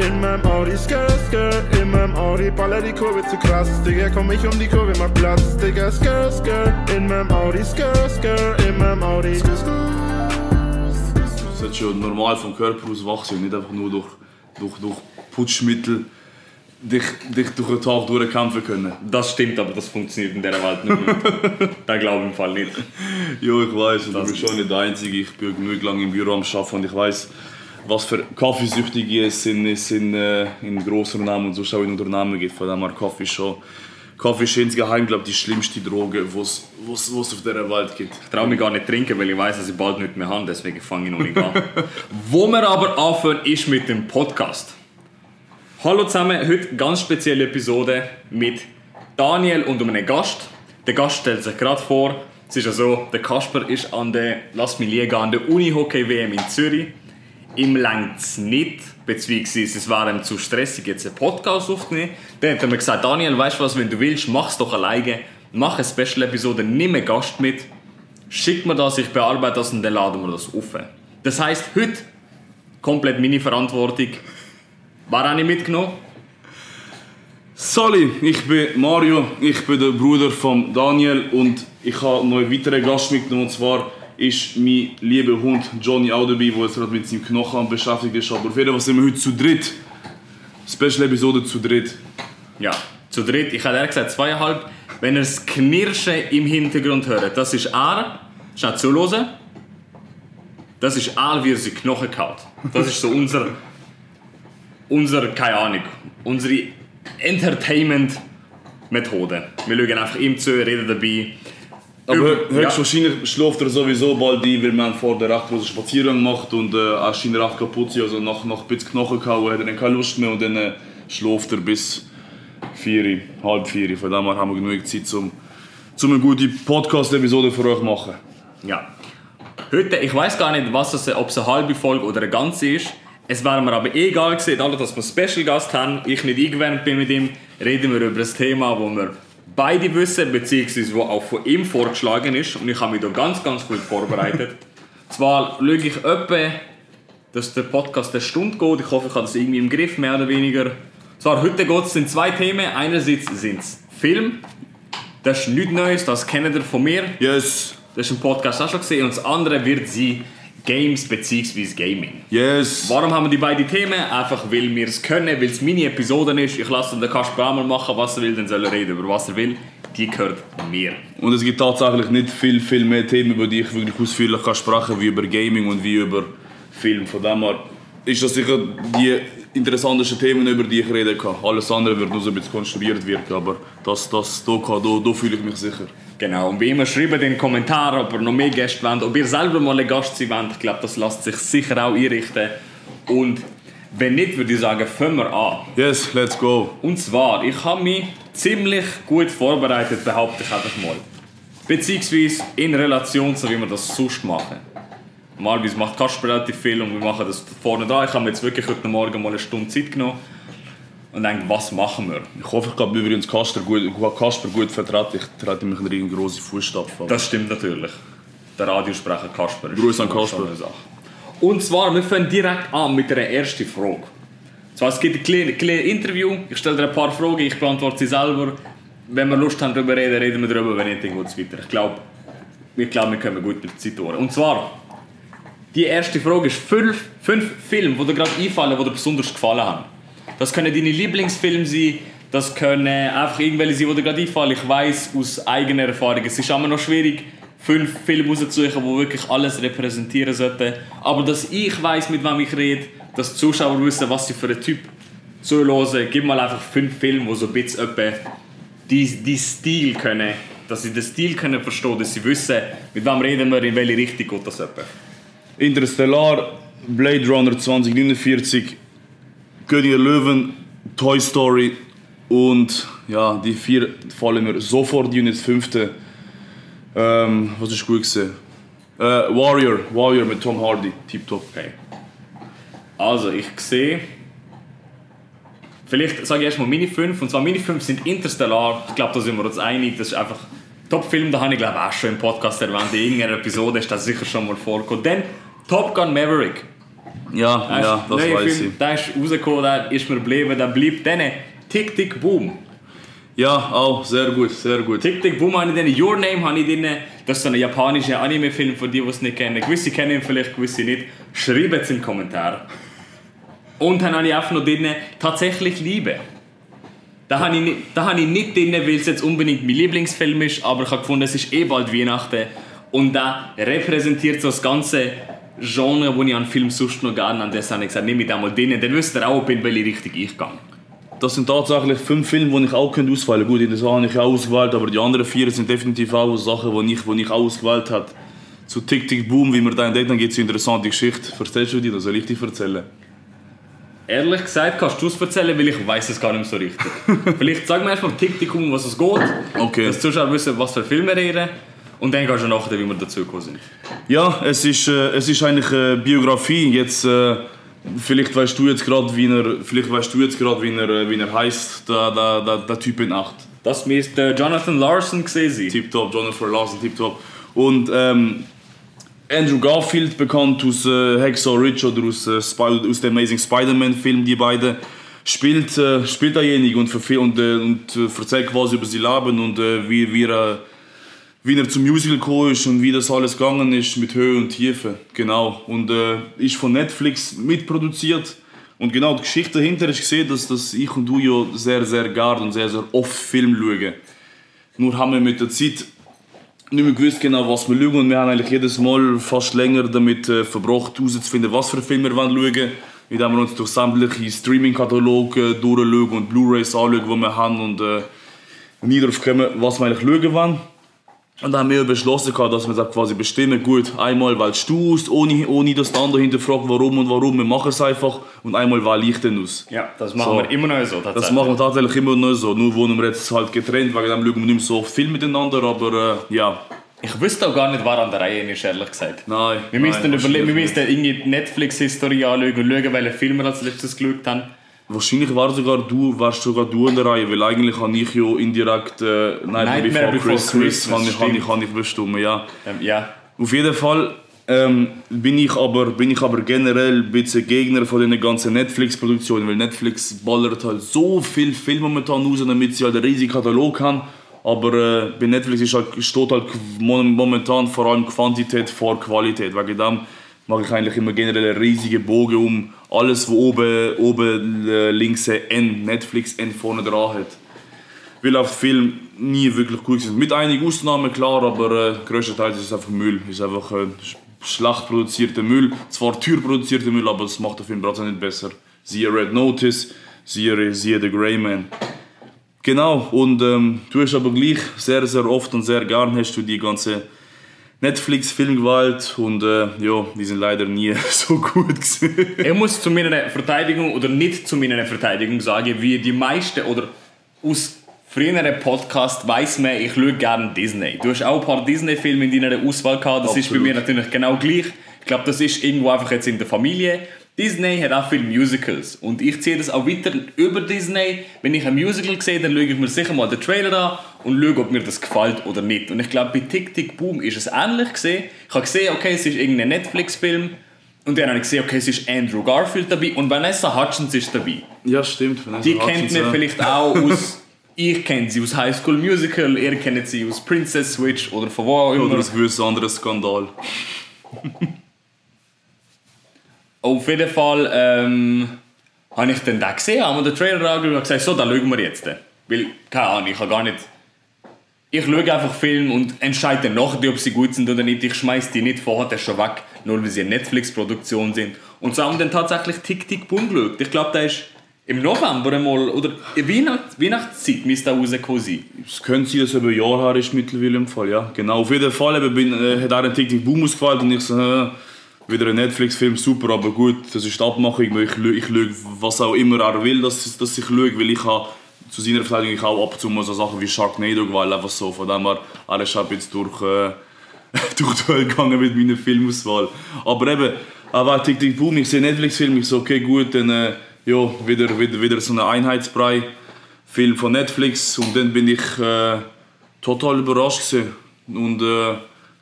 in meinem Audi, skr, skr, in meinem Audi, baller die Kurve zu krass, Digga, komm ich um die Kurve, mach Platz, Digga, skr, skr, in meinem Audi, skr, skr, in meinem Audi. Du solltest schon normal vom Körper aus wachsen und nicht einfach nur durch, durch, durch Putschmittel dich, dich durch den Tag durchkämpfen können. Das stimmt, aber das funktioniert in dieser Welt nicht. das glaube ich im Fall nicht. Ja, ich weiß, und ich bin schon nicht der Einzige. Ich bin genug lange im Büro am Arbeiten und ich weiß, was für Kaffeesüchtige es in, es in, äh, in grossen Unternehmen und so auch in Unternehmen gibt. Von dem her Kaffee schon. Kaffee ist insgeheim, glaube ich, die schlimmste Droge, die es auf dieser Welt gibt. Ich traue mich gar nicht trinken, weil ich weiß, dass ich bald nicht mehr habe, deswegen fange ich noch nicht an. Wo wir aber anfangen, ist mit dem Podcast. Hallo zusammen, heute ganz spezielle Episode mit Daniel und einem Gast. Der Gast stellt sich gerade vor. Es ist ja so, der Kasper ist an der, lass mich liegen, an der Uni-Hockey-WM in Zürich. Ihm längt es nicht, beziehungsweise es war ihm zu stressig, jetzt einen Podcast aufzunehmen. Dann hat er mir gesagt, Daniel, weißt du was, wenn du willst, mach es doch alleine. Mach eine Special-Episode, nimm einen Gast mit, schick mir das, ich bearbeite das und dann laden wir das auf. Das heisst, heute komplett meine Verantwortung. Wer habe ich mitgenommen? Sali, ich bin Mario, ich bin der Bruder von Daniel und ich habe noch einen weiteren Gast mitgenommen und zwar ist mein lieber Hund Johnny auch dabei, der jetzt gerade mit seinem Knochen beschäftigt ist. Aber auf jeden Fall sind wir heute zu dritt. Special-Episode zu dritt. Ja, zu dritt. Ich habe ehrlich gesagt zweieinhalb. Wenn ihr das Knirschen im Hintergrund hört, das ist er. Schnell zuhören. Das ist er, wie er seine Knochen kaut. Das ist so unser, unser, keine Ahnung, unsere Entertainment-Methode. Wir schauen einfach ihm zu, reden dabei. Aber höchstwahrscheinlich schläft er sowieso bald ein, weil haben vor der recht großen Spaziergang gemacht und äh, er scheint recht kaputt zu sein. Also nach, nach ein bisschen Knochen gehauen hat er dann keine Lust mehr und dann äh, schläft er bis 4, halb 4. Von dem her haben wir genug Zeit, um, um eine gute Podcast-Episode für euch zu machen. Ja. Heute, ich weiß gar nicht, was es, ob es eine halbe Folge oder eine ganze ist. Es wäre mir aber egal gewesen, dadurch, dass wir einen Special-Gast haben, ich nicht eingewärmt bin mit ihm, reden wir über das Thema, wo wir beide wissen, beziehungsweise wo auch von ihm vorgeschlagen ist. Und ich habe mich da ganz, ganz gut vorbereitet. Zwar schaue ich etwa, dass der Podcast eine Stunde geht. Ich hoffe, ich habe das irgendwie im Griff, mehr oder weniger. Zwar, heute geht es in zwei Themen. Einerseits sind es Film. Das ist nichts Neues, das kennt ihr von mir. Yes, Das ist im Podcast auch schon gesehen. Und das andere wird sein Games bzw. Gaming. yes. Warum haben wir die beiden Themen? Einfach weil wir es können, weil es meine Episode ist. Ich lasse den Kasper auch mal machen, was er will, dann soll er reden über was er will. Die gehört mir. Und es gibt tatsächlich nicht viel, viel mehr Themen, über die ich wirklich ausführlich kann sprechen wie über Gaming und wie über Film. Von dem her ist das sicher die interessantesten Themen, über die ich reden kann. Alles andere wird nur so ein bisschen konstruiert wirken, aber das, das, da, kann- da, da fühle ich mich sicher. Genau, und wie immer schreibt in den Kommentaren, ob ihr noch mehr Gäste wollt, ob ihr selber mal ein Gast sein wollt. Ich glaube, das lässt sich sicher auch einrichten. Und wenn nicht, würde ich sagen, fangen wir an. Yes, let's go. Und zwar, ich habe mich ziemlich gut vorbereitet, behaupte ich einfach mal. Beziehungsweise in Relation zu wie wir das sonst machen. Normalerweise macht Kasper relativ viel und wir machen das vorne dran. Ich habe mir jetzt wirklich heute Morgen mal eine Stunde Zeit genommen und denke, was machen wir? Ich hoffe, ich habe übrigens Kasper gut, Kasper gut vertreten. Ich trete mich in eine große Fußstapfen. Das stimmt natürlich. Der Radiosprecher Kasper. ist Gruß an Kasper. Sache. Und zwar, wir fangen direkt an mit der ersten Frage. Zwar, es gibt ein kleines, kleines Interview, ich stelle dir ein paar Fragen, ich beantworte sie selber. Wenn wir Lust haben darüber reden, reden wir darüber, wenn nicht, dann geht es weiter. Ich glaube, ich glaube, wir kommen gut mit der Zeit durch. Und zwar, die erste Frage ist fünf, fünf Filme, die dir gerade einfallen, die dir besonders gefallen haben. Das können deine Lieblingsfilme sein, das können einfach irgendwelche sein, die dir gerade einfallen. Ich weiß aus eigener Erfahrung, es ist immer noch schwierig, fünf Filme rauszusuchen, die wirklich alles repräsentieren sollten. Aber dass ich weiß, mit wem ich rede, dass die Zuschauer wissen, was sie für ein Typ zuhören, gib mal einfach fünf Filme, die so ein bisschen die, die Stil können, dass sie den Stil können verstehen, dass sie wissen, mit wem reden wir, in welche Richtung geht das etwa. Interstellar, Blade Runner 2049, König Löwen, Toy Story und ja, die vier fallen mir sofort und jetzt fünfte. Ähm, was ist gut gesehen? Äh, Warrior, Warrior mit Tom Hardy, tipptopp. Okay. Also, ich sehe. Vielleicht sage ich erstmal meine 5. Und zwar meine 5 sind Interstellar. Ich glaube, da sind wir uns einig. Das ist einfach Top-Film. Da habe ich glaube auch schon im Podcast erwähnt. In irgendeiner Episode ist das sicher schon mal vorgekommen. Dann Top Gun Maverick. Ja, ja, das weiß Film, ich. Der ist rausgekommen, der ist mir geblieben, der bleibt dann. Tick Tick Boom. Ja, auch sehr gut, sehr gut. Tick Tick Boom habe ich drin, Your Name habe ich drin. Das ist so ein japanischer Anime-Film, von die, die es nicht kennen. Gewisse kennen ihn vielleicht, gewisse nicht. Schreibt es in den Kommentaren. Und dann habe ich einfach noch drin, tatsächlich Liebe. Da habe ich, nicht- da habe ich nicht drin, weil es jetzt unbedingt mein Lieblingsfilm ist, aber ich habe gefunden, es ist eh bald Weihnachten. Und da repräsentiert so das ganze Genre, das ich an Film sonst noch gerne habe. Das habe ich gesagt, nehme ich da mal drin. Dann wisst ihr auch, in welche Richtung ich gehe. Das sind tatsächlich fünf Filme, die ich auch könnte auswählen könnte. Gut, das habe ich auch ausgewählt, aber die anderen vier sind definitiv auch Sachen, die ich, die ich auch ausgewählt habe. Zu Tick Tick Boom, wie man da entdeckt, dann gibt es eine interessante Geschichte. Erzählst du dir, das soll ich dir erzählen? Ehrlich gesagt, kannst du es erzählen, weil ich weiß es gar nicht so richtig. Vielleicht sag mir erstmal Tick Tick um, was es geht. Okay. Dass die Zuschauer wissen, was für Filme reden. Und dann kannst du nachher, wie wir dazu gekommen sind. Ja, es ist, äh, es ist eigentlich eine Biografie. Jetzt, äh, vielleicht weißt du jetzt gerade, wie er, vielleicht weißt du jetzt gerade, wie er, äh, wie er heißt, der, der, der, der Typ in Acht. Das müsste Jonathan Larson gesehen sein. Tiptop, Jonathan Larson, Tiptop. Und ähm, Andrew Garfield, bekannt aus äh, Hacksaw Ridge oder aus, äh, aus dem Amazing Spider-Man-Film, die beiden, spielt, äh, spielt derjenige und, und, äh, und äh, erzählt quasi über sein Leben und äh, wie, wie, er, wie er zum Musical gekommen ist und wie das alles gegangen ist mit Höhe und Tiefe. Genau. Und äh, ist von Netflix mitproduziert. Und genau die Geschichte dahinter ist gesehen, dass, dass ich und du ja sehr, sehr gerne und sehr, sehr oft Film schauen. Nur haben wir mit der Zeit nicht mehr gewusst genau, was wir schauen und wir haben eigentlich jedes Mal fast länger damit äh, verbracht, herauszufinden, was für Filme wir schauen wollen. Indem wir uns durch sämtliche Streaming-Kataloge durchschauen und Blu-Rays anschauen, die wir haben und äh, nie darauf kommen, was wir eigentlich schauen wollen. Und dann haben wir beschlossen, gehabt, dass wir das quasi bestimmen, gut, einmal wählst du aus, ohne, ohne dass der andere hinterfragt, warum und warum, wir machen es einfach und einmal wähle ich dann aus. Ja, das machen So. wir immer noch so. Das machen wir tatsächlich immer noch so. Nur wohnen wir jetzt halt getrennt, wegen dem schauen wir nicht mehr so viel miteinander, aber äh, ja. Ich wüsste auch gar nicht, wer an der Reihe ist, ehrlich gesagt. Nein. Wir müssten, nein, überle- wir wahrscheinlich müssten irgendwie die Netflix-Historie anschauen und schauen, welche Filme wir als letztes geschaut haben. Wahrscheinlich war sogar du, warst sogar du in der Reihe, weil eigentlich habe ich ja indirekt äh, Nightmare, Nightmare Before, Before Christmas, Christmas, ich, habe ich, habe ich bestimmt, ja. Ähm, ja. Auf jeden Fall ähm, bin, ich aber, bin ich aber generell ein bisschen Gegner von den ganzen Netflix-Produktionen, weil Netflix ballert halt so viel Film momentan raus, damit sie halt einen riesigen Katalog haben. Aber äh, bei Netflix ist halt, steht halt momentan vor allem Quantität vor Qualität. Wegen dem mache ich eigentlich immer generell einen riesigen Bogen um alles, wo oben, oben äh, links ein N, Netflix N vorne dran hat weil auf Film nie wirklich gut sind. Mit einigen Ausnahmen klar, aber äh, größtenteils ist es einfach Müll. Ist einfach äh, sch- schlecht produzierter Müll. Zwar teuer produzierter Müll, aber es macht den Film trotzdem nicht besser. Siehe Red Notice, siehe, siehe The Grey Man. Genau, und ähm, du hast aber gleich sehr, sehr oft und sehr gern hast du die ganze Netflix-Film gewählt und äh, ja, die sind leider nie so gut gewesen. Ich muss zu meiner Verteidigung oder nicht zu meiner Verteidigung sagen, wie die meisten oder aus früheren Podcasts weiß man, ich schaue gerne Disney. Du hast auch ein paar Disney-Filme in deiner Auswahl gehabt, das ist bei Absolut. mir natürlich genau gleich. Ich glaube, das ist irgendwo einfach jetzt in der Familie. Disney hat auch viele Musicals und ich ziehe das auch weiter über Disney. Wenn ich ein Musical sehe, dann schaue ich mir sicher mal den Trailer an und schaue, ob mir das gefällt oder nicht. Und ich glaube, bei Tick Tick Boom ist es ähnlich gesehen. Ich habe gesehen, okay, es ist irgendein Netflix-Film und dann habe ich gesehen, okay, es ist Andrew Garfield dabei und Vanessa Hutchins ist dabei. Ja, stimmt. Die kennt man vielleicht auch aus. Ich kenne sie aus High School Musical, ihr kennt sie aus Princess Switch oder von wo auch immer. Oder ein gewisser anderes Skandal. Auf jeden Fall ähm, habe ich dann den gesehen, habe mir den Trailer angeschaut und gesagt, so, dann schauen wir jetzt. Weil, keine Ahnung, ich habe gar nicht... Ich schaue einfach Filme und entscheide dann nachher, ob sie gut sind oder nicht. Ich schmeiß die nicht vorher schon weg, nur weil sie eine Netflix-Produktion sind. Und so haben wir dann tatsächlich Tick Tick Boom geschaut. Ich glaube, der ist im November einmal, oder Weihnachts Weihnachtszeit müsste der rausgekommen sein. Es könnte sein, dass es über Jahre her ist mittlerweile im Fall, ja. Genau, auf jeden Fall eben bin, äh, hat auch ein Tick Tick Boom ausgefallen und ich so, äh, wieder ein Netflix-Film, super, aber gut, das ist die Abmachung, weil ich, ich lüge, was auch immer er will, dass, dass ich lüge, weil ich habe zu seiner Verteidigung auch ab und zu mal so Sachen wie Sharknado gewählt, einfach so, von dem her, er ist jetzt durch, äh, durch die Welt gegangen mit meiner Filmauswahl. Aber eben, aber Tick Tick Boom, ich sehe Netflix-Film, ich so, okay gut, dann, äh, ja, wieder, wieder, wieder so ein Einheitsbrei. Film von Netflix und dann bin ich äh, total überrascht gewesen. und äh,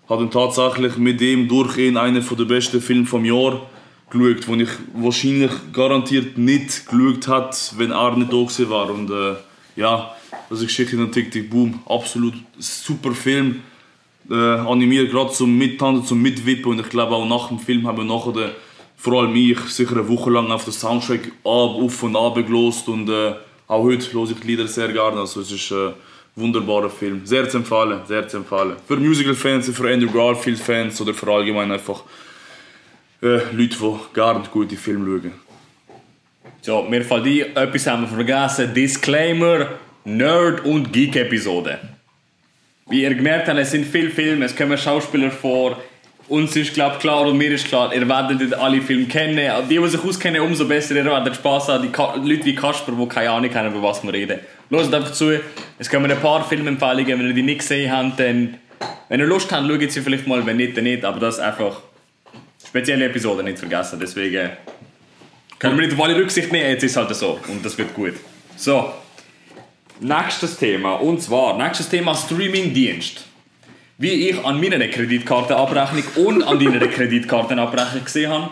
habe dann tatsächlich mit dem durch ihn einen von der besten Filme vom Jahr geschaut, wo ich wahrscheinlich garantiert nicht geschaut hat, wenn er nicht da war. Und äh, ja, das ist Geschichte in TikTok Boom. Absolut super Film. Äh, animiert gerade zum Mittanzen, zum Mitwippen. Und ich glaube auch nach dem Film haben wir nachher den, vor allem ich sicher eine Woche lang auf den Soundtrack ab, auf und ab gelost. Und äh, auch heute höre ich die Lieder sehr gerne. Also es ist äh, wunderbarer Film. Sehr zu empfehlen, sehr zu empfehlen. Für Musical-Fans, für Andrew Garfield-Fans oder für allgemein einfach äh, Leute, die gerne gute Filme schauen. So, mir fällt ein, etwas haben wir vergessen. Disclaimer, Nerd- und Geek-Episode. Wie ihr gemerkt habt, es sind viele Filme, es kommen Schauspieler vor. Uns ist glaub, klar und mir ist klar, ihr werdet alle Filme kennen. Die, die sich auskennen, umso besser. Ihr werdet Spaß haben. Die Ka Leute wie Kasper, die keine Ahnung haben, über was wir reden. Hört einfach zu. Es kommen ein paar Filmempfehlungen. Wenn ihr die nicht gesehen habt, dann... Wenn ihr Lust habt, schaut sie vielleicht mal. Wenn nicht, dann nicht. Aber das ist einfach... Spezielle Episode, nicht vergessen. Deswegen... Können wir nicht auf alle Rücksicht nehmen. Jetzt ist es halt so. Und das wird gut. So. Nächstes Thema. Und zwar, nächstes Thema Streamingdienst. Wie ich an meiner Kreditkartenabrechnung und an deiner Kreditkartenabrechnung gesehen habe,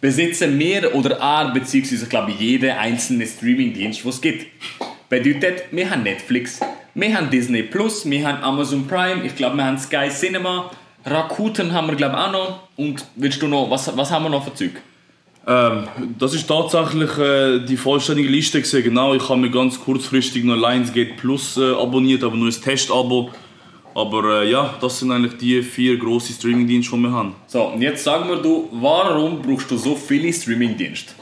besitzen wir oder er, beziehungsweise ich glaube jeder einzelne Streamingdienst, was es gibt. Bedeutet, wir haben Netflix, wir haben Disney Plus, wir haben Amazon Prime, ich glaube, wir haben Sky Cinema, Rakuten haben wir glaube auch noch. Und willst du noch, was, was haben wir noch für Zeug? Ähm, das ist tatsächlich äh, die vollständige Liste gesehen. Genau, ich habe mir ganz kurzfristig noch Lionsgate Plus äh, abonniert, aber nur ein Testabo. Aber äh, ja, das sind eigentlich die vier grossen Streamingdienste, die wir haben. So, und jetzt sag mir du, warum brauchst du so viele Streamingdienste?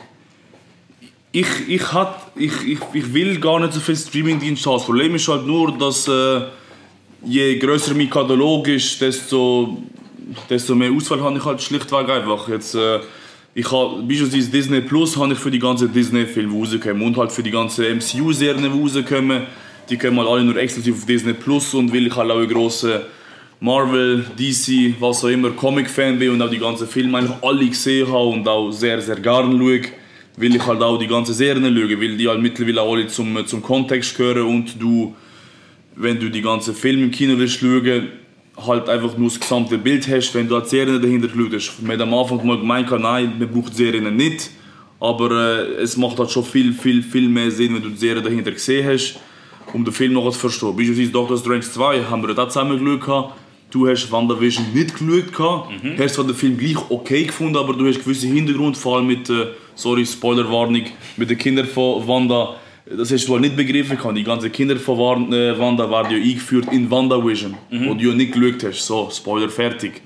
Ich, ich, hat, ich, ich, ich will gar nicht so viele Streamingdienste haben. Das Problem ist halt nur, dass äh, je größer mein Katalog ist, desto, desto mehr Auswahl habe ich halt schlichtweg einfach. Jetzt, äh, ich habe beispielsweise Disney Plus habe ich für die ganzen Disney-Filme rausgekommen und halt für die ganzen MCU-Serien die rauskommen. Die kommen halt alle nur exklusiv auf Disney Plus und weil ich halt auch ein grosser Marvel, DC, was auch immer, Comic-Fan bin und auch die ganzen Filme eigentlich alle gesehen habe und auch sehr, sehr gerne schaue, will ich halt auch die ganzen Serien schauen, weil die halt mittlerweile alle zum, zum Kontext gehören und du, wenn du die ganzen Filme im Kino willst schauen, halt einfach nur das gesamte Bild hast, wenn du halt Serien dahinter schaust. Man hat am Anfang mal gemeint, nein, man braucht Serien nicht, aber äh, es macht halt schon viel, viel, viel mehr Sinn, wenn du die Serie dahinter gesehen hast, um den Film noch zu verstehen. Beispielsweise Doctor Strange 2 haben wir da zusammen geschaut. Du hast WandaVision nicht geschaut, mhm. hast zwar den Film gleich okay gefunden, aber du hast gewisse Hintergrund, vor allem mit, äh, sorry, Spoilerwarnung, mit den Kindern von Wanda, das hast du halt nicht begriffen können. Die ganzen Kinder von Wanda werden ja eingeführt in WandaVision, mhm. wo du ja nicht geschaut hast. So, Spoiler fertig.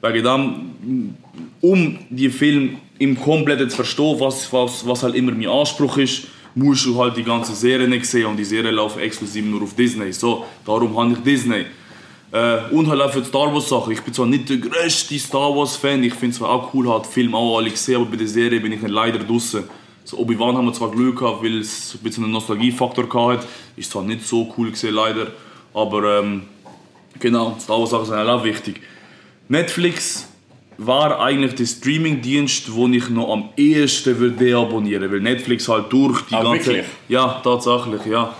Wegen dem, um die Film im Kompletten zu verstehen, was, was, was halt immer mein Anspruch ist, musst du halt die ganze Serie nicht sehen und die Serie laufen exklusiv nur auf Disney. So, darum habe ich Disney. Äh, und halt auch für die Star Wars Sachen. Ich bin zwar nicht der größte Star Wars Fan, ich finde es zwar auch cool, hat Film auch alle gesehen, aber bei der Serie bin ich leider draußen. So, Obi-Wan haben wir zwar Glück gehabt, weil es ein bisschen einen Nostalgiefaktor hatte. Ist zwar nicht so cool gesehen, leider. Aber ähm, genau, Star Wars Sachen sind auch wichtig. Netflix war eigentlich der Streamingdienst, wo ich noch am ehesten würde deabonnieren weil Netflix halt durch die ah, ganze wirklich? ja tatsächlich ja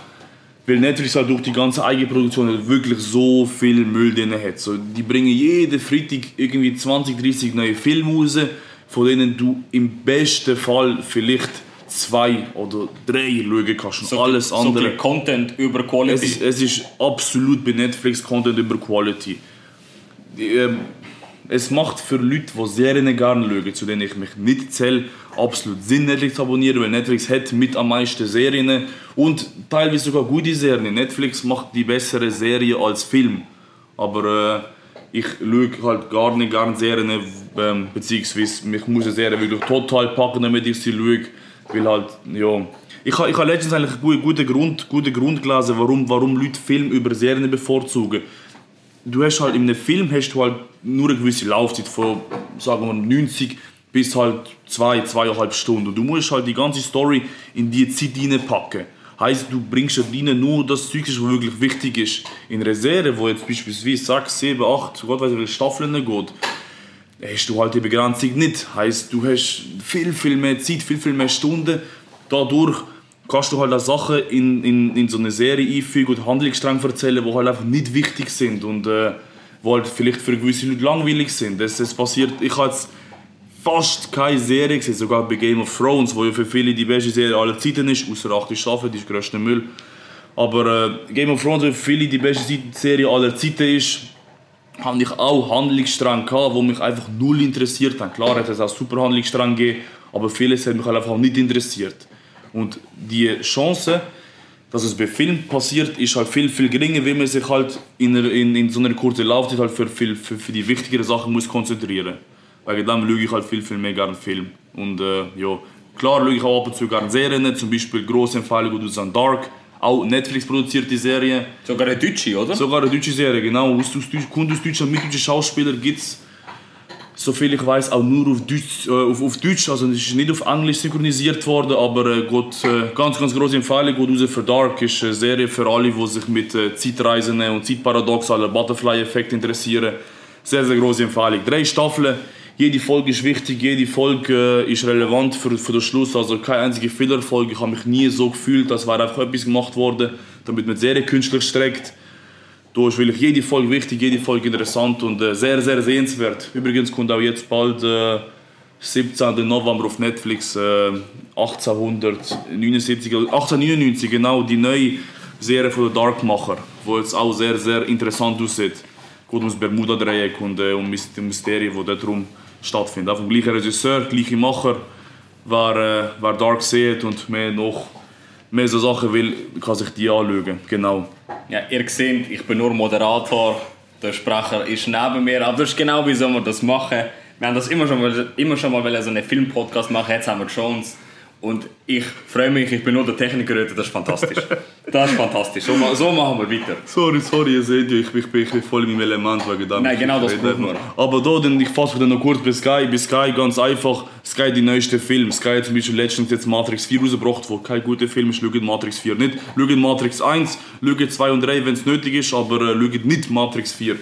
weil Netflix halt durch die ganze Eigenproduktion halt wirklich so viel Müll drin hat. So, die bringen jeden Freitag irgendwie 20, 30 neue Filme raus, von denen du im besten Fall vielleicht zwei oder drei schauen kannst. Und So, alles andere. So Content über Quality. Es ist, es ist absolut bei Netflix Content über Quality. Die, ähm, es macht für Leute, die Serien gerne schauen, zu denen ich mich nicht zähle, absolut Sinn, Netflix zu abonnieren, weil Netflix hat mit am meisten Serien und teilweise sogar gute Serien. Netflix macht die bessere Serie als Film. Aber äh, ich schaue halt gar nicht gerne Serien, ähm, beziehungsweise mich muss eine Serie wirklich total packen, damit ich sie schaue. Weil halt, ja... Ich habe ich ha letztens eigentlich einen guten, Grund, guten Grund gelesen, warum, warum Leute Film über Serien bevorzugen du hast halt in einem Film hast du halt nur eine gewisse Laufzeit von sagen wir 90 bis halt zwei, zweieinhalb Stunden. Und du musst halt die ganze Story in die Zeit reinpacken. Heißt, du bringst rein nur das Zeug, was wirklich wichtig ist. In einer wo jetzt beispielsweise 6, 7, 8, Gott weiß wie viele Staffeln geht, hast du halt die Begrenzung nicht. Heißt, du hast viel, viel mehr Zeit, viel, viel mehr Stunden. Dadurch kannst du halt auch Sachen in, in, in so eine Serie einfügen und Handlungsstränge erzählen, die halt einfach nicht wichtig sind und äh, halt vielleicht für gewisse Leute langweilig sind. Das, das passiert, ich habe jetzt fast keine Serie gesehen, sogar bei Game of Thrones, wo ja für viele die beste Serie aller Zeiten ist, außer 8 Staffeln, die ist größter Müll. Aber äh, Game of Thrones, wo für viele die beste Serie aller Zeiten ist, habe ich auch Handlungsstränge gehabt, die mich einfach null interessiert haben. Klar hat es auch super Handlungsstränge gegeben, aber vieles hat mich halt einfach nicht interessiert. Und die Chance, dass es bei Film passiert, ist halt viel, viel geringer, weil man sich halt in, einer, in, in so einer kurzen Laufzeit halt für, viel, für, für die wichtigeren Sachen muss konzentrieren muss. Wegen dem schaue ich halt viel, viel mehr gerne Film. Und äh, ja, klar schaue ich auch ab und zu gerne Serien, zum Beispiel grosse Empfehlung aus Dark, auch Netflix produzierte Serie. Sogar eine deutsche, oder? Sogar eine deutsche Serie, genau. Aus, aus, kommt aus Deutschland, mit deutschen Schauspielern gibt es, soviel ich weiß, auch nur auf Deutsch, äh, auf, auf Deutsch. Also es ist nicht auf Englisch synchronisiert worden, aber äh, geht, äh, ganz, ganz große Empfehlung. Geht raus für Dark ist eine Serie für alle, die sich mit äh, Zeitreisen und Zeitparadox, Butterfly-Effekt interessieren. Sehr, sehr große Empfehlung. Drei Staffeln. Jede Folge ist wichtig, jede Folge äh, ist relevant für, für den Schluss. Also keine einzige Fehlerfolge. Ich habe mich nie so gefühlt, als wäre einfach etwas gemacht worden, damit man die Serie künstlich streckt. Da ist wirklich jede Folge wichtig, jede Folge interessant und äh, sehr, sehr sehenswert. Übrigens kommt auch jetzt bald äh, 17. November auf Netflix äh, 1879, 1899 genau die neue Serie von Darkmacher, wo jetzt auch sehr, sehr interessant aussieht. Geht ums Bermuda-Dreieck und äh, um die Mysterien, die dort rum stattfinden. Auch vom gleichen Regisseur, gleiche Macher, wer, äh, wer Dark sieht und mehr noch mehr so Sachen will, kann sich die anschauen. Genau. Ja, ihr seht, ich bin nur Moderator, der Sprecher ist neben mir, aber das ist genau wie wir das machen. Wir haben das immer schon mal, immer schon mal so einen Filmpodcast machen, jetzt haben wir die Chance. Und ich freue mich, ich bin nur der Techniker heute, das ist fantastisch. Das ist fantastisch, so, so machen wir weiter. Sorry, sorry, ihr seht ich, ich, bin, ich bin voll in meinem Element wegen dem. Nein, genau das brauchen wir. Aber da, dann, ich fasse dann noch kurz bei Sky. Bei Sky ganz einfach, Sky die neueste Film. Sky hat zum Beispiel letztens jetzt Matrix 4 rausgebracht, wo kein guter Film ist, schaut Matrix 4 nicht. Schaut Matrix 1, schaut 2 und 3, wenn es nötig ist, aber äh, schaut nicht Matrix 4.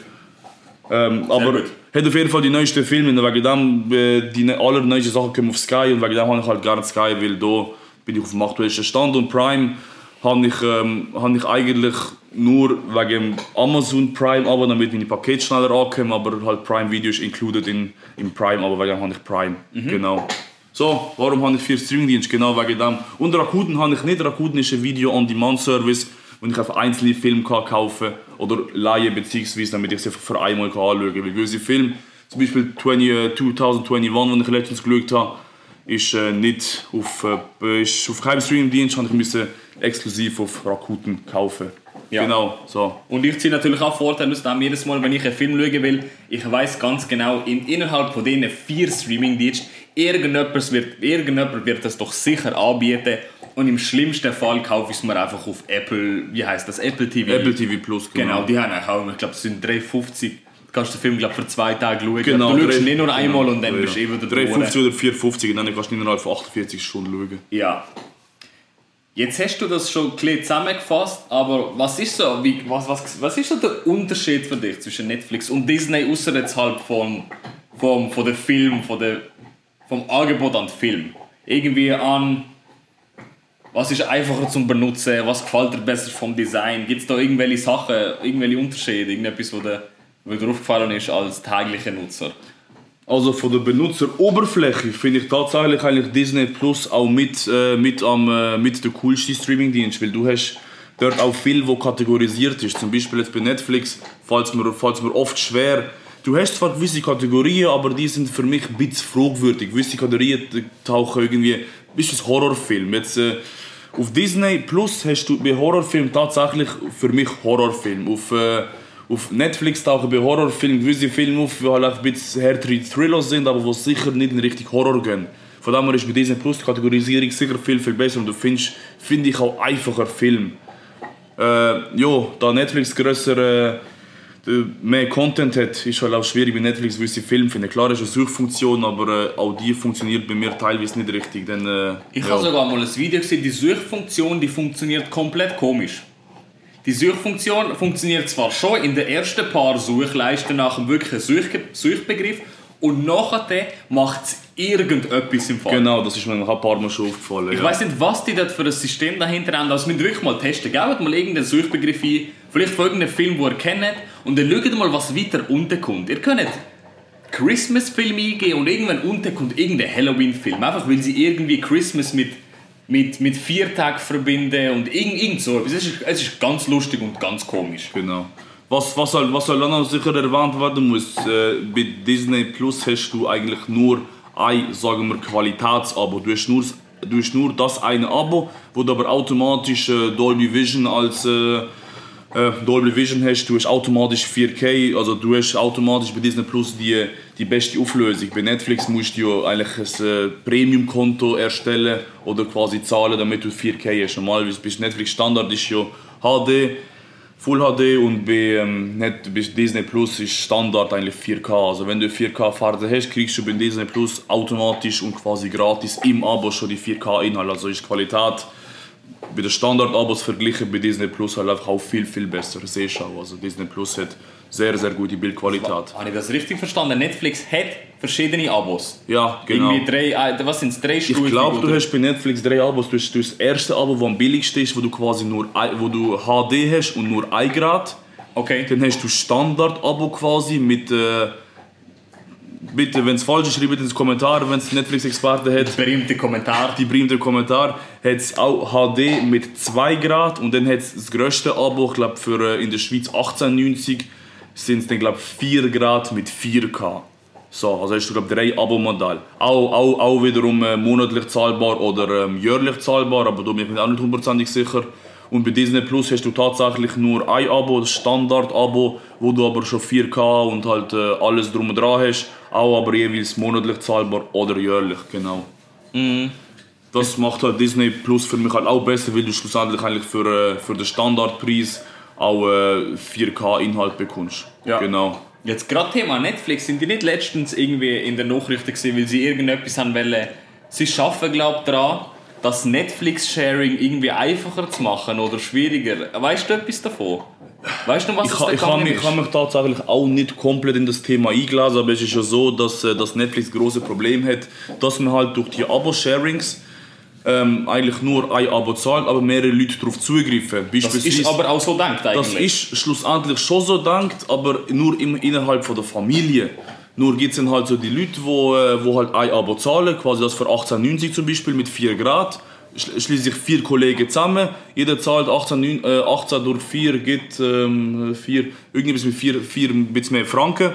Ähm, aber gut. hat auf jeden Fall die neuesten Filme und wegen dem, äh, die ne- allerneuesten Sachen kommen auf Sky und wegen dem habe ich halt gerne Sky, weil da bin ich auf dem aktuellsten Stand und Prime habe ich, ähm, habe ich eigentlich nur wegen Amazon Prime aber damit meine Pakete schneller ankommen, aber halt Prime Video ist included in, in Prime, aber wegen dem habe ich Prime, genau. So, warum habe ich vier Streamingdienste? Genau wegen dem. Und Rakuten habe ich nicht. Rakuten ist ein Video-on-Demand-Service, wo ich einfach einzelne Filme kann kaufen oder leihen, beziehungsweise damit ich sie einfach für einmal anschauen kann. Weil gewisse Filme, zum Beispiel 20, äh, 2021, den ich letztens geschaut habe, ist äh, nicht auf, äh, ist auf keinem Streamingdienst, ich müssen exklusiv auf Rakuten kaufen. Ja. Genau, so. Und ich ziehe natürlich auch Vorteile aus dem, jedes Mal, wenn ich einen Film schauen will, ich weiß ganz genau, in, innerhalb von diesen vier Streamingdiensten, irgendjemand wird, irgendjemand wird das doch sicher anbieten. Und im schlimmsten Fall kaufe ich es mir einfach auf Apple, wie heißt das, Apple TV. Apple TV Plus, Genau, die haben auch, ich glaube, es sind 3,50. Du kannst den Film glaub, für zwei Tage schauen. Genau, du schaust ihn nicht nur einmal genau, und dann ja, bist du ja. eh wieder 350 oder 450 und dann kannst du innerhalb von 48 Stunden schauen. Ja. Jetzt hast du das schon ein zusammengefasst, aber was ist so, wie, was, was, was ist so der Unterschied für dich zwischen Netflix und Disney, außer jetzt halt vom, vom, von der Film, von der, vom Angebot an Film? Irgendwie an, was ist einfacher zum Benutzen, was gefällt dir besser vom Design? Gibt es da irgendwelche Sachen, irgendwelche Unterschiede, irgendetwas, wo dir, aufgefallen ist als täglicher Nutzer? Also von der Benutzeroberfläche finde ich tatsächlich eigentlich Disney Plus auch mit, äh, mit, am, äh, mit der coolste Streamingdienst, weil du hast dort auch viel, wo kategorisiert ist. Zum Beispiel jetzt bei Netflix fällt mir, fällt's mir oft schwer. Du hast zwar gewisse Kategorien, aber die sind für mich ein bisschen fragwürdig. Gewisse Kategorien tauchen irgendwie, bist ein Horrorfilm. Jetzt, äh, auf Disney Plus hast du bei Horrorfilmen tatsächlich für mich Horrorfilm. Auf, äh, auf Netflix tauchen bei Horrorfilmen gewisse Filme auf, die halt ein bisschen härtere Thriller sind, aber die sicher nicht in Richtung Horror gehen. Von dem her ist bei Disney Plus die Kategorisierung sicher viel, viel besser und du findest, finde ich, auch einfacher Film. Äh, ja, da Netflix grösser äh, mehr Content hat, ist halt auch schwierig bei Netflix gewisse Filme finden. Klar ist eine Suchfunktion, aber äh, auch die funktioniert bei mir teilweise nicht richtig. Denn, äh, Ich ja. habe sogar mal ein Video gesehen, die Suchfunktion, die funktioniert komplett komisch. Die Suchfunktion funktioniert zwar schon in den ersten paar Suchleisten nach einem wirklichen Suchge Suchbegriff und nachher macht es irgendetwas im Fall. Genau, das ist mir ein paar Mal schon aufgefallen. Ich ja. weiß nicht, was die dort für ein System dahinter haben. Das müsst ihr wirklich mal testen. Gebt mal irgendeinen Suchbegriff ein, vielleicht von irgendeinem Film, den ihr kennt, und dann schaut mal, was weiter unten kommt. Ihr könnt Christmas-Film eingeben und irgendwann unten kommt irgendein Halloween-Film. Einfach weil sie irgendwie Christmas mit, mit, mit Viertag verbinden und irgend, irgend so etwas. Es ist, es ist ganz lustig und ganz komisch. Genau. Was, was, halt, was halt auch noch sicher erwähnt werden muss, äh, bei Disney Plus hast du eigentlich nur ein, sagen wir, Qualitätsabo. Du hast nur, du hast nur das eine Abo, wo du aber automatisch äh, Dolby Vision als äh, äh, Dolby Vision hast, du hast automatisch 4K, also du hast automatisch bei Disney Plus die, die beste Auflösung. Bei Netflix musst du ja eigentlich ein äh, Premium-Konto erstellen oder quasi zahlen, damit du 4K hast. Normalerweise bei Netflix Standard ist ja HD, Full HD und bei, ähm, nicht, bei Disney Plus ist Standard eigentlich 4K. Also wenn du 4K-Fernseher hast, kriegst du bei Disney Plus automatisch und quasi gratis im Abo schon die 4K-Inhalte. Also ist Qualität bei den Standard-Abos verglichen bei Disney Plus halt einfach auch viel, viel besser. Sehschau. Also Disney Plus hat sehr, sehr gute Bildqualität. Habe ich das richtig verstanden? Netflix hat verschiedene Abos. Ja, genau. Irgendwie drei, äh, was sind es, drei Ich Stufen? glaube, du hast bei Netflix drei Abos. Du hast, das erste Abo, das am billigsten ist, wo du quasi nur ein- wo du HD hast und nur 1 Grad. Okay. Dann hast du Standard-Abo quasi mit. Äh, bitte, wenn es falsch ist, schreibt in die Kommentare, wenn es Netflix-Experte hat. Berühmte Kommentar. Die berühmte Kommentar hat es auch HD mit 2 Grad und dann hat es das grösste Abo, ich glaube für äh, in der Schweiz 1890 sind es dann glaube 4 Grad mit 4K. So, also hast du glaube drei Abo-Modelle. Auch, auch, auch wiederum äh, monatlich zahlbar oder ähm, jährlich zahlbar, aber da bin ich mir auch nicht hundertprozentig sicher. Und bei Disney Plus hast du tatsächlich nur ein Abo, das Standard-Abo, wo du aber schon 4K und halt äh, alles drum und dran hast. Auch aber jeweils monatlich zahlbar oder jährlich, genau. Das macht halt Disney Plus für mich halt auch besser, weil du schlussendlich eigentlich für, äh, für den Standardpreis auch äh, 4K-Inhalt bekommst. Ja. Genau. Jetzt gerade Thema Netflix, sind die nicht letztens irgendwie in den Nachrichten gewesen, weil sie irgendetwas haben wollen. Sie schaffen glaube daran, das Netflix-Sharing irgendwie einfacher zu machen oder schwieriger. Weißt du etwas davon? Weißt du, was Ich, es da ich mich, ich hab mich tatsächlich auch nicht komplett in das Thema eingelassen, aber es ist ja so, dass, äh, dass Netflix große Problem hat, dass man halt durch die Abo-Sharings ähm, eigentlich nur ein Abo zahlt, aber mehrere Leute darauf zugreifen. Das ist aber auch so denkt eigentlich. Das ist schlussendlich schon so denkt, aber nur im, innerhalb von der Familie. Nur gibt es dann halt so die Leute, wo, äh, wo halt ein Abo zahlen, quasi das für 18,90 zum Beispiel mit 4 Grad. Sch- Schließen sich vier Kollegen zusammen, jeder zahlt 18, neun- äh, 18 durch 4 gibt ähm, 4, irgendwas mit 4, 4 ein mehr Franken.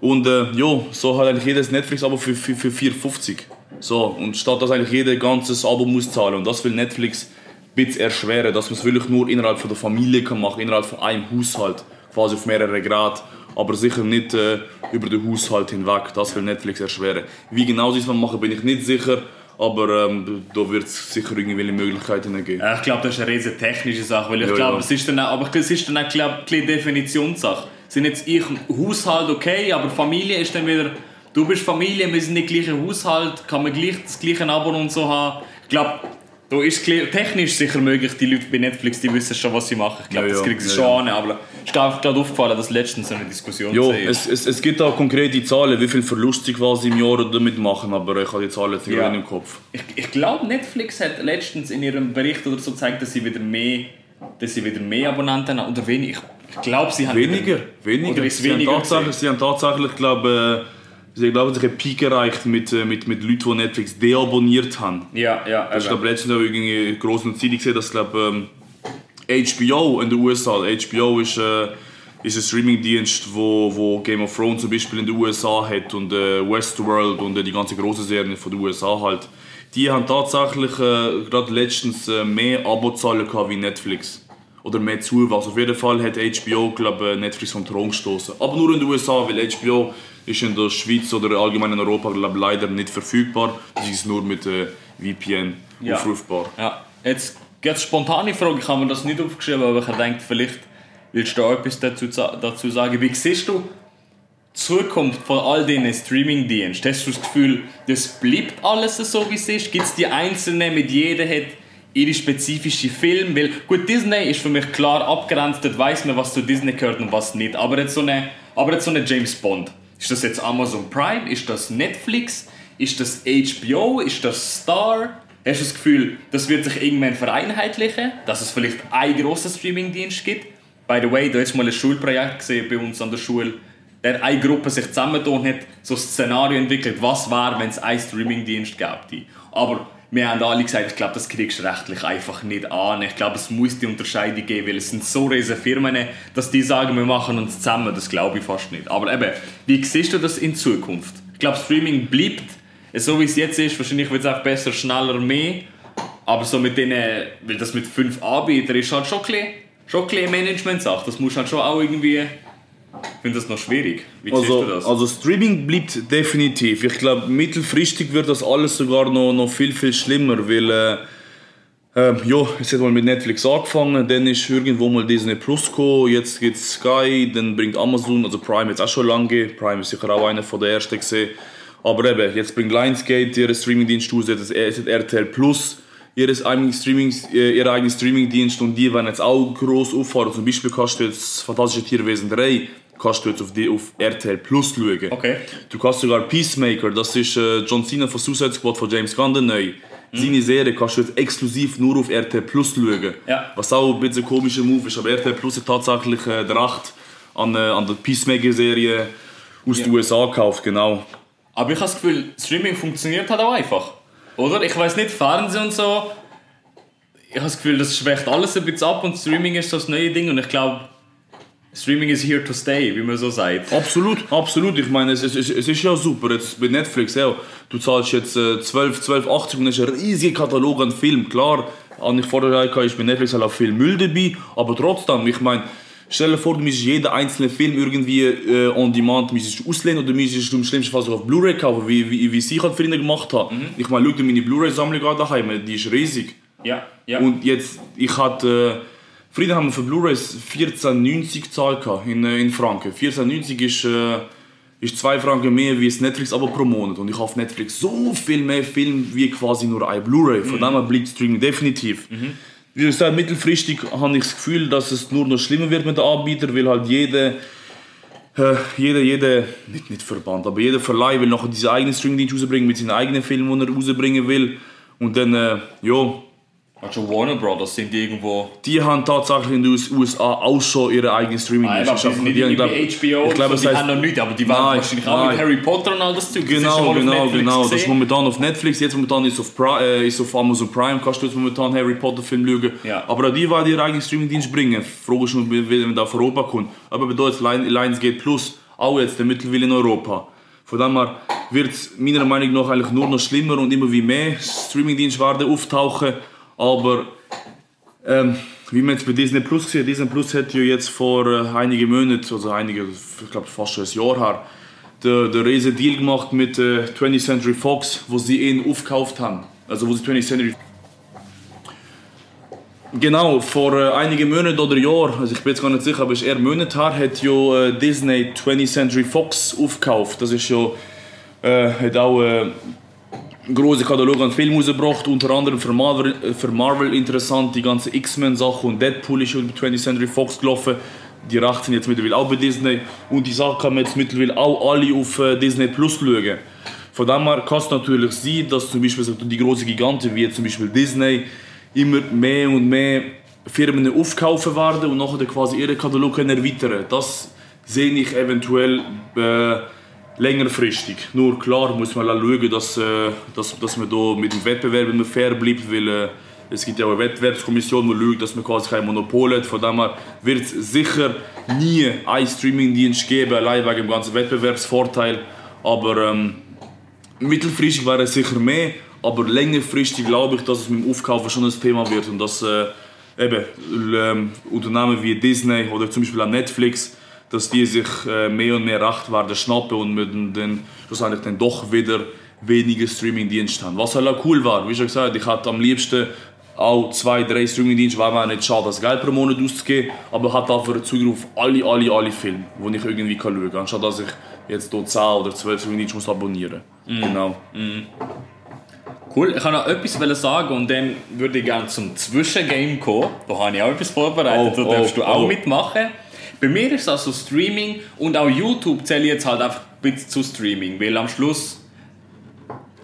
Und äh, ja, so hat eigentlich jedes Netflix-Abo für, für, für 4,50. So, und statt dass eigentlich jeder ganzes Abo muss zahlen. Und das will Netflix ein bisschen erschweren, dass man es wirklich nur innerhalb von der Familie kann machen, innerhalb von einem Haushalt, quasi auf mehrere Grad. Aber sicher nicht äh, über den Haushalt hinweg. Das will Netflix erschweren. Wie genau sie es machen, bin ich nicht sicher. Aber ähm, da wird es sicher irgendwelche Möglichkeiten geben. Ja, ich glaube, das ist eine riesige technische Sache, weil ich Ja, glaube, ja. es ist dann auch, aber es ist dann auch glaub, ein bisschen Definitionssache. Sind jetzt ich Haushalt okay, aber Familie ist dann wieder, du bist Familie, wir sind nicht gleicher Haushalt, kann man gleich das gleiche Abo und so haben. Ich glaube, da ist klar- technisch sicher möglich, die Leute bei Netflix, die wissen schon, was sie machen. Ich glaube, Ja, das kriegen sie Ja, schon ja. an, aber es ist gerade aufgefallen, dass letztens eine Diskussion Ja, es, es, es gibt auch konkrete Zahlen, wie viel Verlust sie quasi im Jahr damit machen, aber ich habe die Zahlen jetzt nicht Ja. ja. im Kopf. Ich, ich glaube, Netflix hat letztens in ihrem Bericht oder so gezeigt, dass sie wieder mehr, dass sie wieder mehr Abonnenten haben. Oder weniger. Ich, ich glaube, sie haben Weniger, weniger. Oder ist sie, weniger haben sie haben tatsächlich, glaube äh, sie haben, sich einen Peak erreicht mit, äh, mit, mit Leuten, die Netflix deabonniert haben. Ja, ja. Ich eben. glaube, letztens habe ich irgendwie großen Zeitung gesehen, dass glaube ähm, HBO in den USA, HBO ist, äh, ist ein Streamingdienst, wo, wo Game of Thrones zum Beispiel in den USA hat und äh, Westworld und äh, die ganze große Serien von den USA halt. Die haben tatsächlich äh, gerade letztens äh, mehr Abozahlen gehabt wie Netflix. Oder mehr Zuwachs. Auf jeden Fall hat HBO glaub, äh, Netflix vom Thron gestoßen. Aber nur in den USA, weil HBO ist in der Schweiz oder allgemein in Europa glaub, leider nicht verfügbar. Das ist nur mit äh, VPN Ja. aufrufbar. Ja, jetzt ganz spontane Frage, ich habe mir das nicht aufgeschrieben, aber ich denke, vielleicht willst du da etwas dazu, dazu sagen. Wie siehst du die Zukunft von all diesen Streaming-Diensten? Hast du das Gefühl, das bleibt alles so, wie es ist? Gibt es die Einzelnen, mit jeder hat ihre spezifische Film? Weil, gut, Disney ist für mich klar abgrenzt, dort weiss man, was zu Disney gehört und was nicht. Aber jetzt so eine, aber jetzt so eine James Bond. Ist das jetzt Amazon Prime? Ist das Netflix? Ist das HBO? Ist das Star? Hast du das Gefühl, das wird sich irgendwann vereinheitlichen? Dass es vielleicht einen grossen Streamingdienst gibt? By the way, da ist mal ein Schulprojekt gesehen bei uns an der Schule. der eine Gruppe sich zusammengetan hat, so ein Szenario entwickelt, was wäre, wenn es einen Streamingdienst gäbe. Aber wir haben alle gesagt, ich glaube, das kriegst du rechtlich einfach nicht an. Ich glaube, es muss die Unterscheidung geben, weil es sind so riesige Firmen, dass die sagen, wir machen uns zusammen. Das glaube ich fast nicht. Aber eben, wie siehst du das in Zukunft? Ich glaube, Streaming bleibt so, wie es jetzt ist. Wahrscheinlich wird es auch besser, schneller, mehr. Aber so mit denen, weil das mit fünf Anbietern ist halt schon ein bisschen, bisschen Management-Sache. Das muss halt schon auch irgendwie ich finde das noch schwierig. Wie also, du das? Also Streaming bleibt definitiv. Ich glaube, mittelfristig wird das alles sogar noch, noch viel, viel schlimmer, weil äh, äh, ja, es hat mal mit Netflix angefangen, dann ist irgendwo mal Disney Plus gekommen, jetzt gibt es Sky, dann bringt Amazon, also Prime jetzt auch schon lange, Prime ist sicher auch einer von der ersten gesehen. Aber eben, jetzt bringt Lionsgate ihren Streamingdienst aus, jetzt hat RTL Plus ihres eigenen Streaming, äh, ihren eigenen Streamingdienst und die werden jetzt auch gross auffahren. Zum Beispiel kannst du jetzt Fantastische Tierwesen 3 kannst du jetzt auf, die, auf RTL Plus schauen. Okay. Du kannst sogar Peacemaker, das ist äh, John Cena von Suicide Squad von James Gunn, neu. Mhm. Seine Serie kannst du jetzt exklusiv nur auf RTL Plus schauen. Ja. Was auch ein bisschen ein komischer Move ist, aber RTL Plus hat tatsächlich äh, der Recht an, äh, an der Peacemaker-Serie aus ja. den USA gekauft, genau. Aber ich habe das Gefühl, Streaming funktioniert halt auch einfach. Oder? Ich weiß nicht, Fernsehen und so. Ich habe das Gefühl, das schwächt alles ein bisschen ab und Streaming ist so das neue Ding und ich glaube, Streaming is here to stay, wie man so sagt. Absolut, absolut. Ich meine, es, es, es ist ja super. Jetzt bei Netflix, ja, du zahlst jetzt äh, 12, 12,80 und hast einen riesigen Katalog an Filmen. Klar, an ich vorher ist bei Netflix halt auch viel Müll dabei, aber trotzdem, ich meine, Stell dir vor, du müsstest jeden einzelnen Film irgendwie äh, on demand müsstest auslehnen oder müsstest du im schlimmsten Fall auf Blu-ray kaufen, wie, wie, wie ich halt früher gemacht habe. Mhm. Ich meine, schau dir meine Blu-ray-Sammlung an daheim, die ist riesig. Ja, ja. Und jetzt, ich hatte, äh, früher haben wir für Blu-rays 14,90 gezahlt in, äh, in Franken. 14,90 ist, äh, ist 2 Franken mehr wie das Netflix aber pro Monat. Und ich habe auf Netflix so viel mehr Filme wie quasi nur ein Blu-ray. Von mhm. dem her bleibt Streaming definitiv. Mhm wie gesagt, mittelfristig habe ich das Gefühl, dass es nur noch schlimmer wird mit den Anbietern, weil halt jeder, äh, jeder, jeder, nicht, nicht Verband, aber jeder Verleih will noch diese eigenen Streamingdienst rausbringen mit seinen eigenen Filmen, die er rausbringen will. Und dann, äh, ja, also Warner Brothers sind die irgendwo. Die haben tatsächlich in den USA auch schon ihre eigenen streaming ah, die, die, die, glaub, HBO, ich glaube, so, die heißt, haben noch nicht, aber die waren wahrscheinlich auch mit Harry Potter und all das Zeug. Genau, das genau, genau. Das ist momentan auf Netflix, jetzt momentan ist auf, Pri äh, ist auf Amazon Prime, kannst du jetzt momentan Harry Potter Film schauen. Ja. Aber auch die werden ihre eigenen Streamingdienst bringen. Frage ist wie man da auf Europa kommt. Aber bei jetzt Lionsgate Plus, auch jetzt der mittlerweile in Europa. Von dem her wird es meiner Meinung nach eigentlich nur noch schlimmer und immer wie mehr Streamingdienste werden auftauchen. Aber ähm, wie man jetzt bei Disney Plus gesehen Disney Plus hat ja jetzt vor äh, einigen Monaten, also einige, ich glaube fast schon ein Jahr her, den, den riesen Deal gemacht mit äh, 20th Century Fox, wo sie ihn aufgekauft haben. Also wo sie 20th Century Genau, vor äh, einigen Monaten oder Jahren, also ich bin jetzt gar nicht sicher, aber es ist eher Monate her, hat ja äh, Disney 20th Century Fox aufgekauft. Das ist ja, äh, hat auch äh, große Katalog an Filmen rausgebracht, unter anderem für Marvel, für Marvel interessant, die ganze X-Men-Sache und Deadpool ist über 20th Century Fox gelaufen. Die Rechte sind jetzt mittlerweile auch bei Disney und die Sache kann man jetzt mittlerweile auch alle auf äh, Disney Plus schauen. Von dem her kann es natürlich sein, dass zum Beispiel die großen Giganten wie zum Beispiel Disney immer mehr und mehr Firmen aufkaufen werden und nachher quasi ihren Katalog erweitern Das sehe ich eventuell äh, längerfristig. Nur klar muss man schauen, dass, äh, dass, dass man da mit dem Wettbewerb immer fair bleibt, weil äh, es gibt ja auch eine Wettbewerbskommission, die schaut, dass man quasi kein Monopol hat. Von dem her wird es sicher nie einen Streamingdienst geben, allein wegen dem ganzen Wettbewerbsvorteil. Aber ähm, mittelfristig wäre es sicher mehr, aber längerfristig glaube ich, dass es mit dem Aufkaufen schon ein Thema wird und dass äh, eben, ähm, Unternehmen wie Disney oder zum Beispiel Netflix dass die sich äh, mehr und mehr Recht werden schnappen und mit den, schlussendlich dann doch wieder weniger Streamingdienste haben. Was halt auch cool war, wie schon gesagt, ich hatte am liebsten auch zwei, drei Streamingdienste, weil man nicht schade, das Geld pro Monat auszugeben, aber hat dafür Zugriff auf alle, alle, alle Filme, die ich irgendwie kann schauen kann, anstatt dass ich jetzt hier 10 oder 12 Streamingdienste muss abonnieren muss. Mm. Genau. Mm. Cool, ich kann noch etwas sagen und dann würde ich gerne zum Zwischengame kommen. Da habe ich auch etwas vorbereitet, oh, da darfst oh, du auch oh. mitmachen. Bei mir ist das so Streaming und auch YouTube zähle ich jetzt halt einfach ein bisschen zu Streaming, weil am Schluss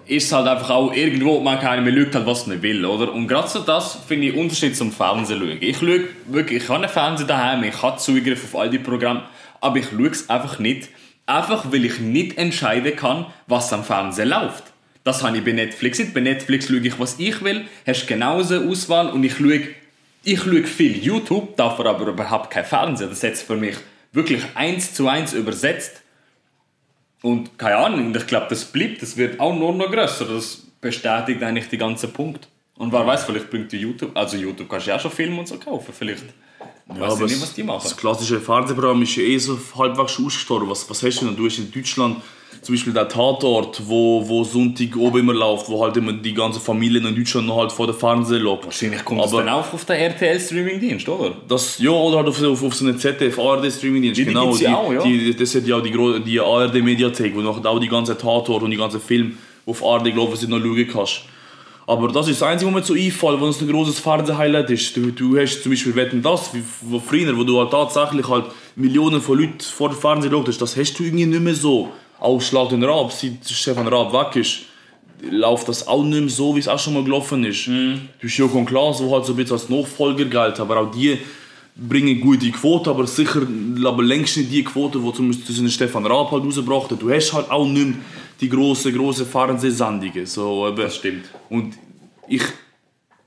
ist es halt einfach auch irgendwo, man kann man schaut halt, was man will, oder? Und gerade so das finde ich Unterschied zum Fernsehen schauen. Ich schaue wirklich, ich habe einen Fernseher daheim, ich habe Zugriff auf all die Programme, aber ich schaue es einfach nicht Einfach weil ich nicht entscheiden kann, was am Fernsehen läuft. Das habe ich bei Netflix nicht. Bei Netflix schaue ich, was ich will, hast genauso eine Auswahl und ich schaue, ich schaue viel YouTube, dafür aber überhaupt kein Fernsehen. Das ist jetzt für mich wirklich eins zu eins übersetzt. Und keine Ahnung, ich glaube, das bleibt, das wird auch nur noch grösser. Das bestätigt eigentlich die ganzen Punkte. Und wer weiß, vielleicht bringt die YouTube, also YouTube kannst du ja auch schon Filme und so kaufen, vielleicht. Ich weiß nicht, was die machen. Das klassische Fernsehprogramm ist ja eh so halbwegs ausgestorben. Was, was hast du denn? Du hast in Deutschland zum Beispiel den Tatort, wo, wo Sonntag oben immer läuft, wo halt immer die ganze Familie in Deutschland noch halt vor der Fernseher lockt. Wahrscheinlich kommt aber dann auch auf den RTL-Streaming-Dienst, oder? Das, ja, oder halt auf, auf, auf so eine ZDF, ARD-Streaming-Dienst, Die- die genau. ja auch, ja. die, das hat ja auch die, die ARD-Mediathek, wo noch auch die ganzen Tatort und die ganzen Filme auf ARD, glaube ich, noch schauen kannst. Aber das ist das Einzige, was mir so einfällt, wenn es ein großes Fernseh-Highlight ist. Du, du hast zum Beispiel Wetten das, wie- wo früher, wo du halt tatsächlich halt Millionen von Leuten vor dem Fernseher geschaut hast, das hast du irgendwie nicht mehr so. Auch Schlag den Raab, seit Stefan Raab weg ist, läuft das auch nicht mehr so, wie es auch schon mal gelaufen ist. Mhm. Du hast Joko und Klaas, wo halt so ein bisschen als Nachfolger gilt, aber auch die bringen gute Quote, aber sicher aber längst nicht die Quote, die zum Beispiel Stefan Raab halt rausgebracht hat. Du hast halt auch nicht mehr die grossen, grossen Fernsehsendungen. So, eben. Das stimmt. Und ich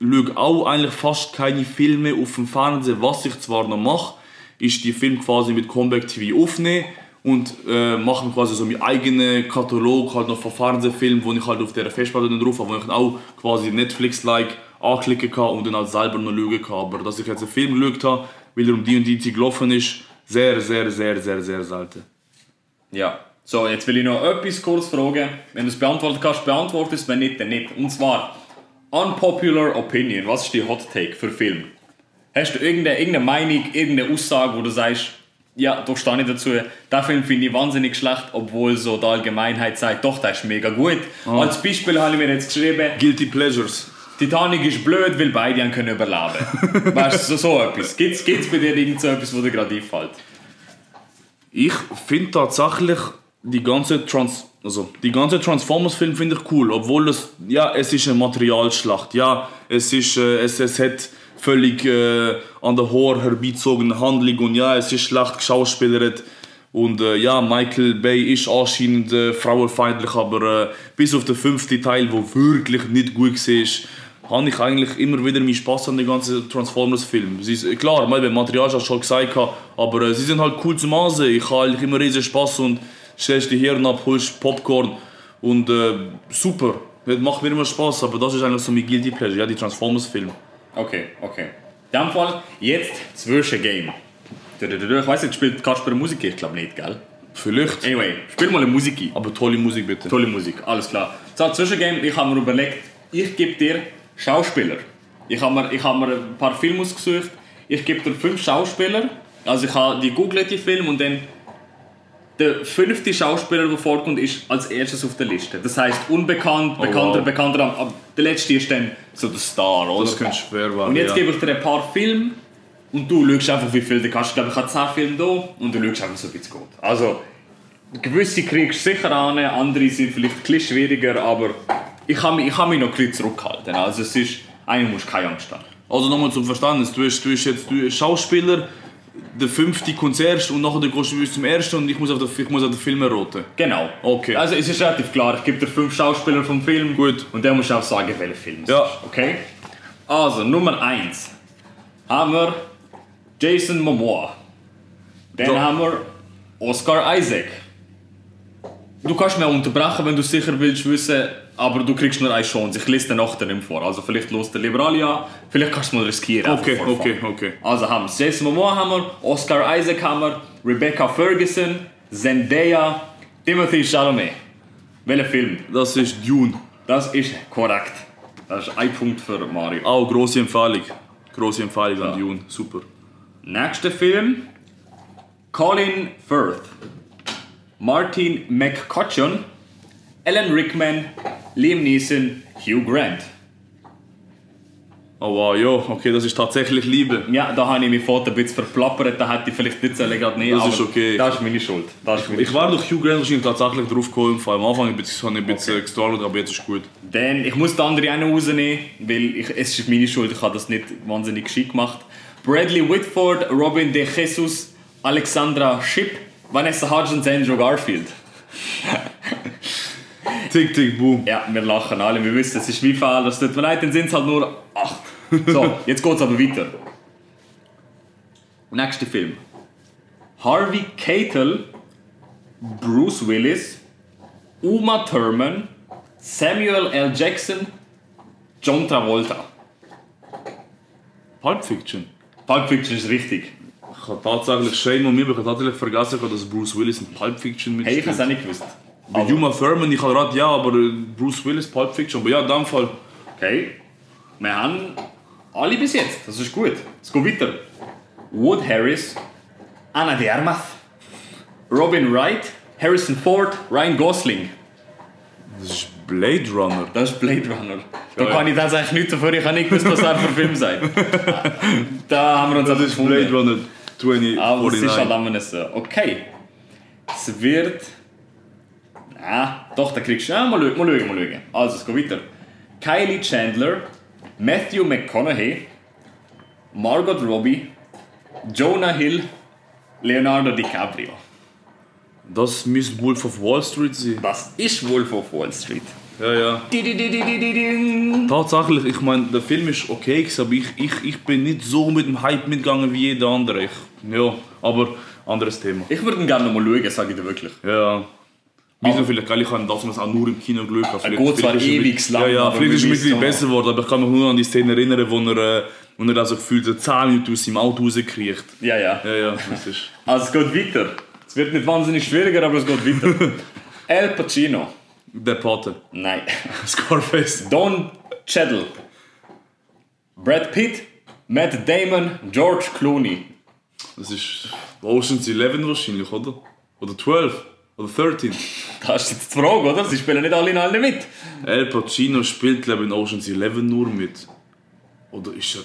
schaue auch eigentlich fast keine Filme auf dem Fernsehen. Was ich zwar noch mache, ist die Filme quasi mit Comeback TV aufnehmen und äh, mache quasi so meinen eigenen Katalog halt noch von Fernsehfilmen, wo ich halt auf der Festplatte drauf habe, wo ich dann auch quasi Netflix-like anklicken kann und dann halt selber noch schauen kann. Aber dass ich jetzt einen Film geschaut habe, weil er um die und die Zeit gelaufen ist, sehr, sehr, sehr, sehr, sehr selten. Ja. So, jetzt will ich noch etwas kurz fragen. Wenn du es beantworten kannst, beantworte es, wenn nicht, dann nicht. Und zwar, unpopular opinion. Was ist die Hot Take für Film? Hast du irgendeine, irgendeine Meinung, irgendeine Aussage, wo du sagst, ja, da stehe ich dazu. Den Film finde ich wahnsinnig schlecht, obwohl so die Allgemeinheit sagt, doch, der ist mega gut. Als Beispiel habe ich mir jetzt geschrieben, Guilty Pleasures. Titanic ist blöd, weil beide haben können überleben. weißt du, so, so etwas. Gibt es bei dir irgend so etwas, wo dir gerade einfällt? Ich finde tatsächlich die ganze Trans also die ganze Transformers Film finde ich cool, obwohl es ja es ist eine Materialschlacht. Ja, es ist äh, es, es hat völlig äh, an der Horror herbeizogene Handlung und ja, es ist schlecht geschauspielert und äh, ja, Michael Bay ist anscheinend äh, frauenfeindlich, aber äh, bis auf den fünften Teil, wo wirklich nicht gut war, habe ich eigentlich immer wieder meinen Spaß an den ganzen Transformers-Film. Sie ist, klar, mal beim Material schon gesagt, aber äh, sie sind halt cool zum Ansehen. Ich habe eigentlich immer riesen Spaß und stellst die Hirn ab, holst Popcorn und äh, super. Das macht mir immer Spaß, aber das ist eigentlich so mein Guilty Pleasure, ja, die Transformers-Filme. Okay, okay. In dem Fall jetzt Zwischengame. Ich weiß nicht, spielt Kasper Musik? Ich glaube nicht, gell? Vielleicht, Anyway, spiel mal eine Musik ein. aber tolle Musik bitte. Tolle Musik, alles klar. So, Zwischengame, ich habe mir überlegt, ich gebe dir Schauspieler. Ich habe mir, ich habe mir ein paar Filme ausgesucht. Ich gebe dir fünf Schauspieler. Also ich habe die googelt die Filme und dann der fünfte Schauspieler, der vorkommt, ist als erstes auf der Liste. Das heißt unbekannt, bekannter, wow. bekannter. Aber der letzte ist dann so der Star, oder? Das könnte schwer werden. Und jetzt ja. gebe ich dir ein paar Filme und du schaust einfach, wie viel du kannst. Ich glaube, ich habe 10 Filme da und du schaust einfach so, wie es geht. Also, gewisse kriegst du sicher an, andere sind vielleicht ein bisschen schwieriger, aber ich habe mich, ich mich noch ein bisschen zurückgehalten. Also, es ist, eigentlich musst du keine Angst haben. Also nochmal zum Verständnis, du bist, du bist jetzt du bist Schauspieler, der fünfte kommt zuerst und nachher gehst du zum ersten und ich muss auf den, ich muss auf den Film erraten. Genau. Okay. Also, es ist relativ klar. Ich gebe dir fünf Schauspieler vom Film. Gut. Und musst du auch sagen, welcher Film es Ja. ist. Okay? Also, Nummer 1 haben wir Jason Momoa. Dann Ja. haben wir Oscar Isaac. Du kannst auch unterbrechen, wenn du sicher willst wissen, aber du kriegst nur eine Chance. Ich lese den nachher nicht vor. Also vielleicht los der Liberali an, vielleicht kannst du mal riskieren. Okay, okay, okay. Also haben wir Jason Momoa haben wir, Oscar Isaac haben wir, Rebecca Ferguson, Zendaya, Timothy Chalamet. Welcher Film? Das ist Dune. Das ist korrekt. Das ist ein Punkt für Mario. Auch grosse Empfehlung. Grosse Empfehlung Ja. an Dune. Super. Nächster Film: Colin Firth, Martin McCutcheon, Alan Rickman, Liam Neeson, Hugh Grant. Oh wow, ja, okay, das ist tatsächlich Liebe. Ja, da habe ich mich vorhin ein bisschen verplappert, da hätte ich vielleicht nicht sollen gerade nehmen Das ist okay. Das ist meine Schuld. Das ist meine Ich war durch Hugh Grant wahrscheinlich tatsächlich drauf gekommen. Vor allem am Anfang habe ich ein bisschen gestruggelt, aber jetzt ist gut. Dann, ich muss den anderen einen rausnehmen, weil ich, es ist meine Schuld, ich habe das nicht wahnsinnig geschickt gemacht. Bradley Whitford, Robin De Jesus, Alexandra Shipp, Vanessa Hudgens, Andrew Garfield. Tick, tick, boom. Ja, wir lachen alle, wir wissen, es ist wie viel, das tut mir leid, dann sind es halt nur acht. So, jetzt geht's aber weiter. Nächster Film. Harvey Keitel, Bruce Willis, Uma Thurman, Samuel L. Jackson, John Travolta. Pulp Fiction. Pulp Fiction ist richtig. Ich habe tatsächlich Shame on mir, aber ich habe tatsächlich vergessen, dass Bruce Willis in Pulp Fiction Hey, ich mitspielt. hab's auch nicht gewusst. Bei Uma Thurman, ich habe gerade ja, aber Bruce Willis, Pulp Fiction. Aber ja, in dem Fall. Okay. Wir haben alle bis jetzt. Das ist gut. Es geht weiter. Wood Harris, Anna de Armas, Robin Wright, Harrison Ford, Ryan Gosling. Das ist Blade Runner. Das ist Blade Runner. Da Ja, kann ich das eigentlich nicht dafür. Ich habe nicht gewusst, was er für ein Film sei. Da haben wir uns Das ist Blade Runner 2049. Aber es ist halt einmal so. Okay. Es wird. Ah, doch, da kriegst du. Ja, mal schauen, mal schauen, mal schauen. Also, es geht weiter. Kylie Chandler, Matthew McConaughey, Margot Robbie, Jonah Hill, Leonardo DiCaprio. Das müsste Wolf of Wall Street sein. Das ist Wolf of Wall Street. Ja, ja. Tatsächlich, ich meine, der Film ist okay, aber ich, ich, ich bin nicht so mit dem Hype mitgegangen wie jeder andere. Ich, ja, aber anderes Thema. Ich würde ihn gerne noch mal schauen, sage ich dir wirklich. Ja. Wieso vielleicht, geil, ich habe das auch nur im Kino geschaut. Er geht zwar ewig lang, Ja, ja, vielleicht ist es mittlerweile noch. besser geworden, aber ich kann mich nur an die Szene erinnern, wo er, äh, wo er also gefühlt so 10 Minuten aus seinem Auto rauskriegt. Ja, ja. Ja, ja, das ist... Also, es geht weiter. Es wird nicht wahnsinnig schwieriger, aber es geht weiter. El Pacino. Der Pate. Nein. Scarface. Don Cheadle, Brad Pitt, Matt Damon, George Clooney. Das ist Ocean's 11 wahrscheinlich, oder? Oder 12. Oder 13. Das ist jetzt die Frage, oder? Sie spielen nicht alle in allen mit. El Pacino spielt, glaube ich, in Ocean's 11 nur mit. Oder ist er...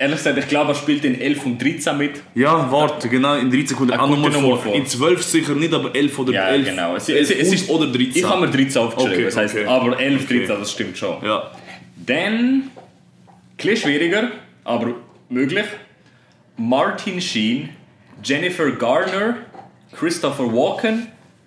Ehrlich gesagt, ich glaube, er spielt in 11 und 13 mit. Ja, warte, genau, in 13 kommt er auch nochmal ja noch mal vor. vor. In 12 sicher nicht, aber 11 oder Ja, 11. genau. Es, 11 es, es ist, oder 13. Ich habe mir 13 aufgeschrieben, Okay, das heißt, okay. aber 11, 13, Okay. das stimmt schon. Ja. Dann, ein schwieriger, aber möglich. Martin Sheen, Jennifer Garner, Christopher Walken,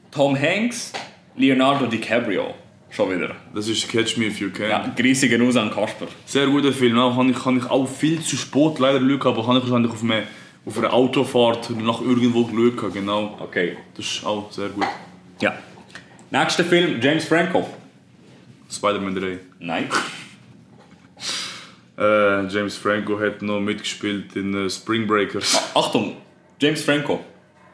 Tom Hanks, Leonardo DiCaprio. Schon wieder. Das ist Catch Me If You Can. Ja, Grüße aus an Kasper. Sehr guter Film. Auch, kann, ich, kann ich auch viel zu spät leider schauen, aber kann ich wahrscheinlich auf, eine, auf einer Autofahrt nach irgendwo schauen. Genau. Okay. Das ist auch sehr gut. Ja. Nächster Film, James Franco. Spider-Man 3. Nein. Äh, James Franco hat noch mitgespielt in äh, Spring Breakers. Achtung, James Franco.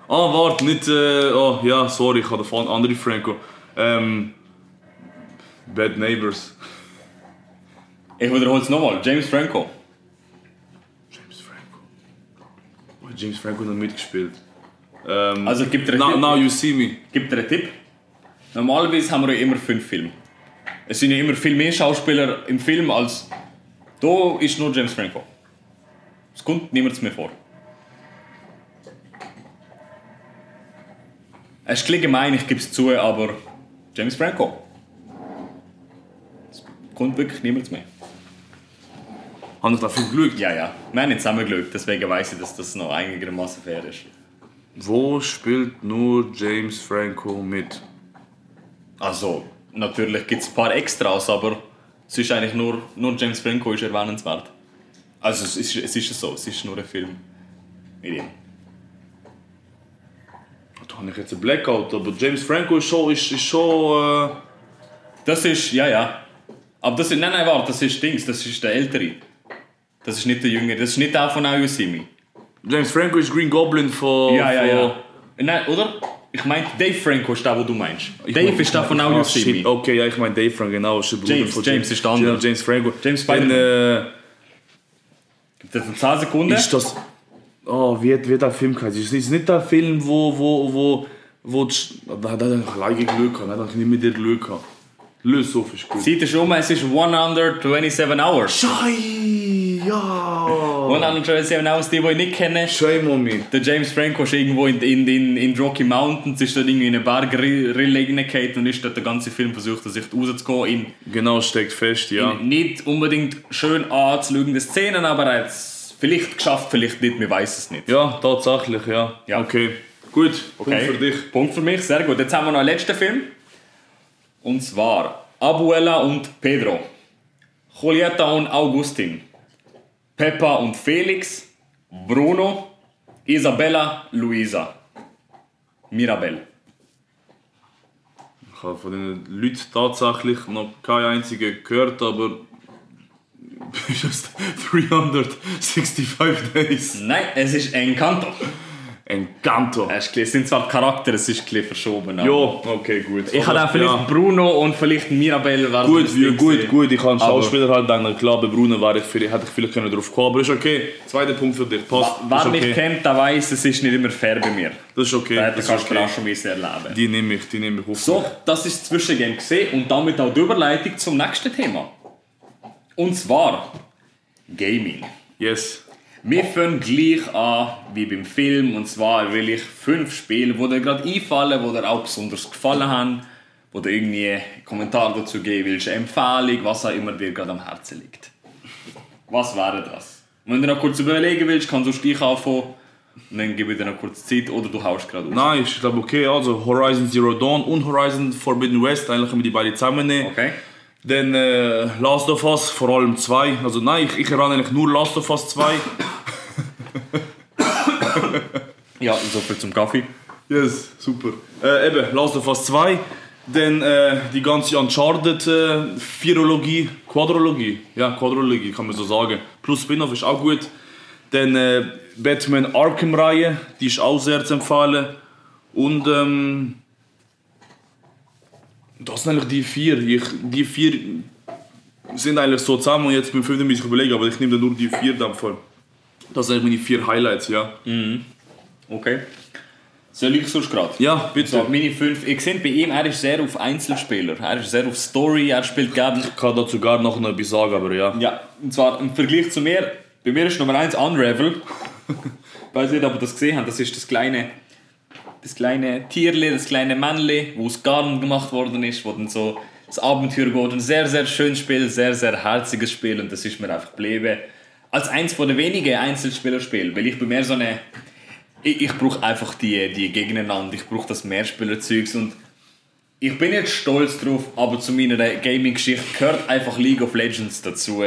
Ah, warte, nicht. Äh, oh, ja, sorry, ich hatte von andere Franco. Ähm, Bad Neighbors. Ich wiederhole es nochmal. James Franco. James Franco. Oh, James Franco hat noch mitgespielt. Ähm, Also gibt er einen now, Tipp? now You See Me. Gibt dir einen Tipp? Normalerweise haben wir ja immer fünf Filme. Es sind ja immer viel mehr Schauspieler im Film als. Da ist nur James Franco. Es kommt niemand mehr vor. Es ist gemein, ich gebe es zu, aber James Franco. Es kommt wirklich niemand mehr. Habe ich dafür geschaut? Ja, ja. Wir haben nicht zusammengeschaut, deswegen weiß ich, dass das noch einigermaßen fair ist. Wo spielt nur James Franco mit? Also, natürlich gibt es ein paar Extras, aber es ist eigentlich nur, nur James Franco ist erwähnenswert. Also, es ist, es ist so, es ist nur ein Film mit ihm. Da habe ich jetzt einen Blackout, aber James Franco ist schon. Ist, ist schon äh, Das ist, ja, ja. Aber das ist, nein, nein, warte, das ist Dings, das ist der Ältere. Das ist nicht der Jüngere, das ist nicht der von Me. James Franco ist Green Goblin von. Ja, ja, ja. Nein, oder? Ich meine, Dave Franco ist der, den du meinst. Ich Dave mein- ist der von Now You See Me. Okay, ja, ich meine Dave Franco, genau. Ist der Bruder James, von James ist der andere. Ja, James Franco. James äh, Gibt es 10 Sekunden? ist das. Oh, wie hat, wie hat der Film geheißen? Ist das nicht der Film, wo. wo, wo, wo die Sch- da hat er alleine Glück gehabt, da hat er auf ist gut. Ihr schon mal, es ist 127 Hours. Schei, ja! 127 Hours, die, die ich nicht kenne. Shame on me. Der James Franco ist irgendwo in, in, in, in Rocky Mountains, ist dort irgendwie in einen Berg reingefallen und ist dort den ganzen Film versucht, er sich rauszukommen. In, Genau, steckt fest, ja. in nicht unbedingt schön anzuschauen Szenen, aber er hat es vielleicht geschafft, vielleicht nicht, wir weiß es nicht. Ja, tatsächlich, ja. Ja. Okay, gut. Punkt Okay. für dich. Punkt für mich, sehr gut. Jetzt haben wir noch einen letzten Film. Und zwar Abuela und Pedro. Julieta und Augustin. Peppa und Felix. Bruno. Isabella, Luisa. Mirabel. Ich habe von den Leuten tatsächlich noch keinen einzigen gehört, aber just 365 Days. Nein, es ist Encanto. Encanto. Es sind zwar Charakter, es ist ein bisschen verschoben. Ja, okay, gut. Ich hatte auch vielleicht Ja. Bruno und vielleicht Mirabel. wären Gut, ja, gut, gut. Ich kann Aber- Schauspieler halt denken. Klar, bei Bruno wäre ich vielleicht, hätte ich vielleicht können drauf kommen aber ist okay. Zweiter Punkt für dich. Passt. Wer ist mich okay. kennt, der weiß, es ist nicht immer fair bei mir. Das ist okay. Da Kasper okay. auch schon müssen erleben. Die nehme ich, die nehme ich auf. So, das ist das Zwischengame gesehen und damit auch die Überleitung zum nächsten Thema. Und zwar Gaming. Yes. Wir fangen gleich an wie beim Film und zwar will ich fünf Spiele, die dir gerade einfallen, die dir auch besonders gefallen haben, wo du irgendwie einen Kommentar dazu geben willst, eine Empfehlung, was auch immer dir gerade am Herzen liegt. Was wäre das? Wenn du noch kurz überlegen willst, kannst du gleich anfangen und dann gebe ich dir noch kurz Zeit oder du haust gerade aus. Nein, ich glaube okay. Also Horizon Zero Dawn und Horizon Forbidden West, eigentlich können wir die beide zusammennehmen. Okay? Dann äh, Last of Us, vor allem zwei. Also nein, ich, ich erinnere eigentlich nur Last of Us 2. Ja, so viel zum Kaffee. Yes, super. Äh, eben, Last of Us 2. Dann äh, die ganze Uncharted äh, Quadrologie. Ja, Quadrologie kann man so sagen. Plus Spin-off ist auch gut. Dann äh, Batman Arkham Reihe, die ist auch sehr zu empfehlen. Und ähm, das sind eigentlich die vier. Ich, die vier sind eigentlich so zusammen und jetzt beim fünften muss ich überlegen, aber ich nehme dann nur die vier Fall. Das sind eigentlich meine vier Highlights, ja. Okay. Soll ich sonst gerade? Ja, bitte. So, meine fünf. Ich sehe bei ihm, er ist sehr auf Einzelspieler. Er ist sehr auf Story, er spielt gerne. Ich kann dazu gar noch etwas sagen, aber ja. Ja, und zwar im Vergleich zu mir. Bei mir ist Nummer eins Unravel. Weiß nicht, ob ihr das gesehen habt. Das ist das kleine, das kleine Tierli, das kleine Männli, wo aus Garn gemacht worden ist, wo dann so das Abenteuer geht. Ein sehr, sehr schönes Spiel, sehr, sehr herziges Spiel und das ist mir einfach geblieben. Als eins von den wenigen Einzelspielerspielen, weil ich bei mir so eine ich, ich brauche einfach die, die gegeneinander, ich brauche das Mehrspielerzeugs und ich bin jetzt stolz drauf, aber zu meiner Gaming-Geschichte gehört einfach League of Legends dazu.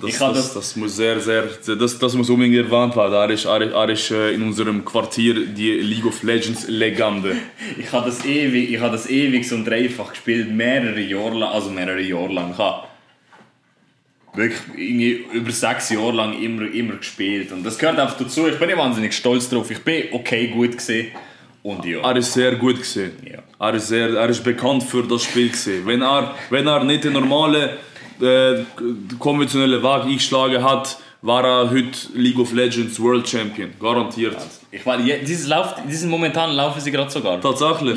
Das, das, das, das muss sehr, sehr, das, das muss unbedingt erwähnt werden. Er ist, er, er ist äh, in unserem Quartier die League of Legends Legende. ich habe das ewig, ich habe das ewig und dreifach gespielt, mehrere Jahre lang, also mehrere Jahre lang. Ich habe wirklich über sechs Jahre lang immer, immer gespielt und das gehört einfach dazu. Ich bin nicht wahnsinnig stolz drauf. Ich bin okay gut gesehen und ja. Er ist sehr gut gesehen. Ja. Er ist sehr, er ist bekannt für das Spiel gesehen. Wenn er, wenn er nicht den normalen äh, konventionellen Weg eingeschlagen hat, war er heute League of Legends World Champion, garantiert. Ich weiß, ja, dieses Lauf, diesen momentan laufen sie gerade sogar. Tatsächlich.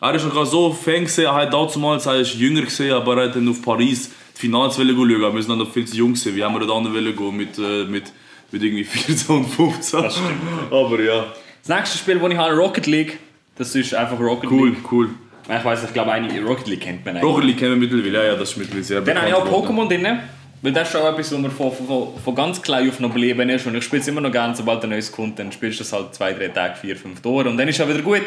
Er ist noch so Fan gesehen, er hat damals, er ist jünger gesehen, aber er hat dann auf Paris die Finals schauen. Wir sind dann noch viel zu jung gewesen. Wie haben wir dann gehen mit, äh, mit, mit irgendwie 14 und 15. Das stimmt. Aber ja, Das nächste Spiel, das ich habe, Rocket League. Das ist einfach Rocket cool, League. cool. Ich weiß, ich glaube, einige Rocket League kennt man eigentlich. Rocket League kennen wir mittlerweile, ja, ja, das ist mittlerweile sehr Dann habe ich auch. Pokémon drin. Weil das ist schon etwas, was mir von, von, von ganz klein auf noch geblieben ist. Und ich spiele es immer noch gerne, sobald ein neues kommt. Dann spielst du es halt zwei, drei Tage, vier, fünf Tage. Und dann ist es auch wieder gut.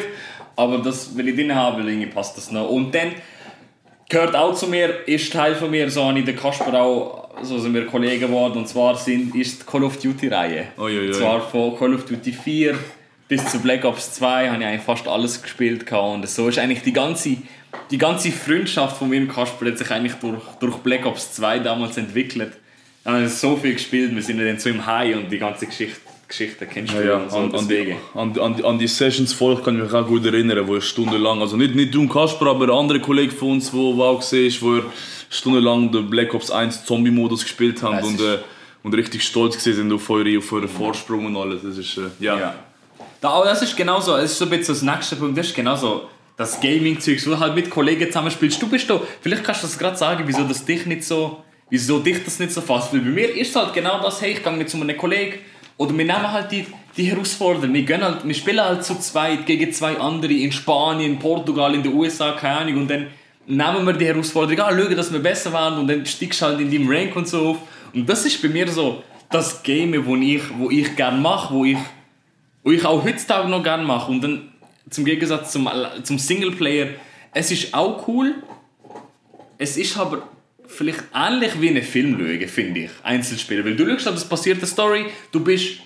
Aber das will ich drin haben, weil irgendwie passt das noch. Und dann gehört auch zu mir, ist Teil von mir, so habe ich den Kasper auch, so sind wir Kollegen geworden. Und zwar sind, ist die Call of Duty-Reihe. Ui, ui. Und zwar von Call of Duty 4 bis zu Black Ops 2 habe ich eigentlich fast alles gespielt. Und so ist eigentlich die ganze, die ganze Freundschaft von mir und Kasper hat sich eigentlich durch, durch Black Ops 2 damals entwickelt. Wir haben so viel gespielt, wir sind dann so im High und die ganze Geschichte, Geschichte kennst du Ja, ja. und so, An, an, die, an, an, an die Sessions vorher kann ich mich auch gut erinnern, wo ich stundenlang, also nicht, nicht du und Kasper, aber andere Kollegen von uns, wo, wo auch gesehen ist, wo er stundenlang den Black Ops 1 Zombie-Modus gespielt haben und, äh, und richtig stolz gewesen sind auf eure, auf euren Vorsprung und alles. Das ist, äh, ja. Ja. Da, aber das ist genauso, es ist so ein bisschen das nächste Punkt, das ist genauso das Gaming-Zeug, wo du halt mit Kollegen zusammen spielst. Du bist da, vielleicht kannst du das gerade sagen, wieso das dich nicht so, wieso dich das nicht so fasst. Weil bei mir ist es halt genau das, hey, ich gehe mit zu einem Kollegen oder wir nehmen halt die, die Herausforderung. Wir, gehen halt, wir spielen halt zu zweit gegen zwei andere in Spanien, Portugal, in den USA, keine Ahnung. Und dann nehmen wir die Herausforderung an, schauen, dass wir besser werden und dann steigst du halt in deinem Rank und so auf. Und das ist bei mir so, das Game, wo ich, wo ich gerne mache, wo ich, wo ich auch heutzutage noch gerne mache. Und dann zum Gegensatz zum, zum Singleplayer, es ist auch cool, es ist aber vielleicht ähnlich wie einen Film schauen, finde ich, Einzelspieler. Weil du schaust, es passiert eine Story, du bist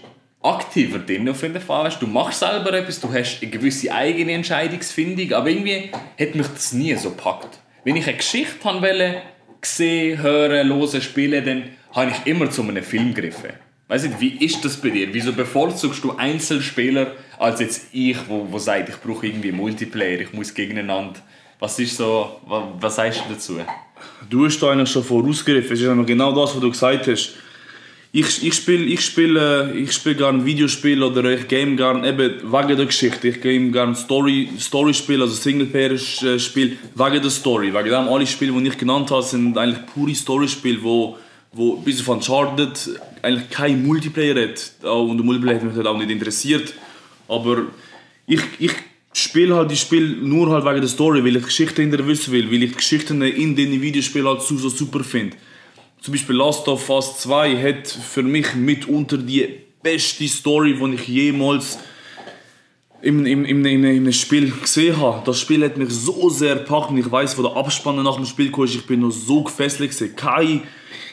aktiver drin auf jeden Fall. Du machst selber etwas, du hast eine gewisse eigene Entscheidungsfindung, aber irgendwie hat mich das nie so gepackt. Wenn ich eine Geschichte haben wollte, sehen, hören, hören, spielen, dann habe ich immer zu einem Film gegriffen. Weißt du, wie ist das bei dir? Wieso bevorzugst du Einzelspieler als jetzt ich, wo, wo sagt, ich brauche irgendwie Multiplayer, ich muss gegeneinander. Was ist so, was, was sagst du dazu? Du hast da eigentlich schon vorausgegriffen. Es ist genau das, was du gesagt hast. Ich, ich spiele ich spiel, ich spiel gerne Videospiele oder ich game gerne eben wegen der Geschichte. Ich game gerne Story, Story also Singleplayer-Spiel wegen der Story. Wegen dem alle Spiele, die ich genannt habe, sind eigentlich pure Story-Spiele, wo, wo bis auf Uncharted eigentlich kein Multiplayer hat. Und der Multiplayer hat mich halt auch nicht interessiert. Aber ich, ich spiele halt die Spiele nur halt wegen der Story, weil ich die Geschichte hinter wissen will, weil ich die Geschichten in den Videospielen halt so, so super finde. Zum Beispiel Last of Us 2 hat für mich mitunter die beste Story, die ich jemals im, im, im, in einem Spiel gesehen habe. Das Spiel hat mich so sehr gepackt ich weiß, wo der Abspann nach dem Spiel kam, ich bin noch so gefesselt. Kein,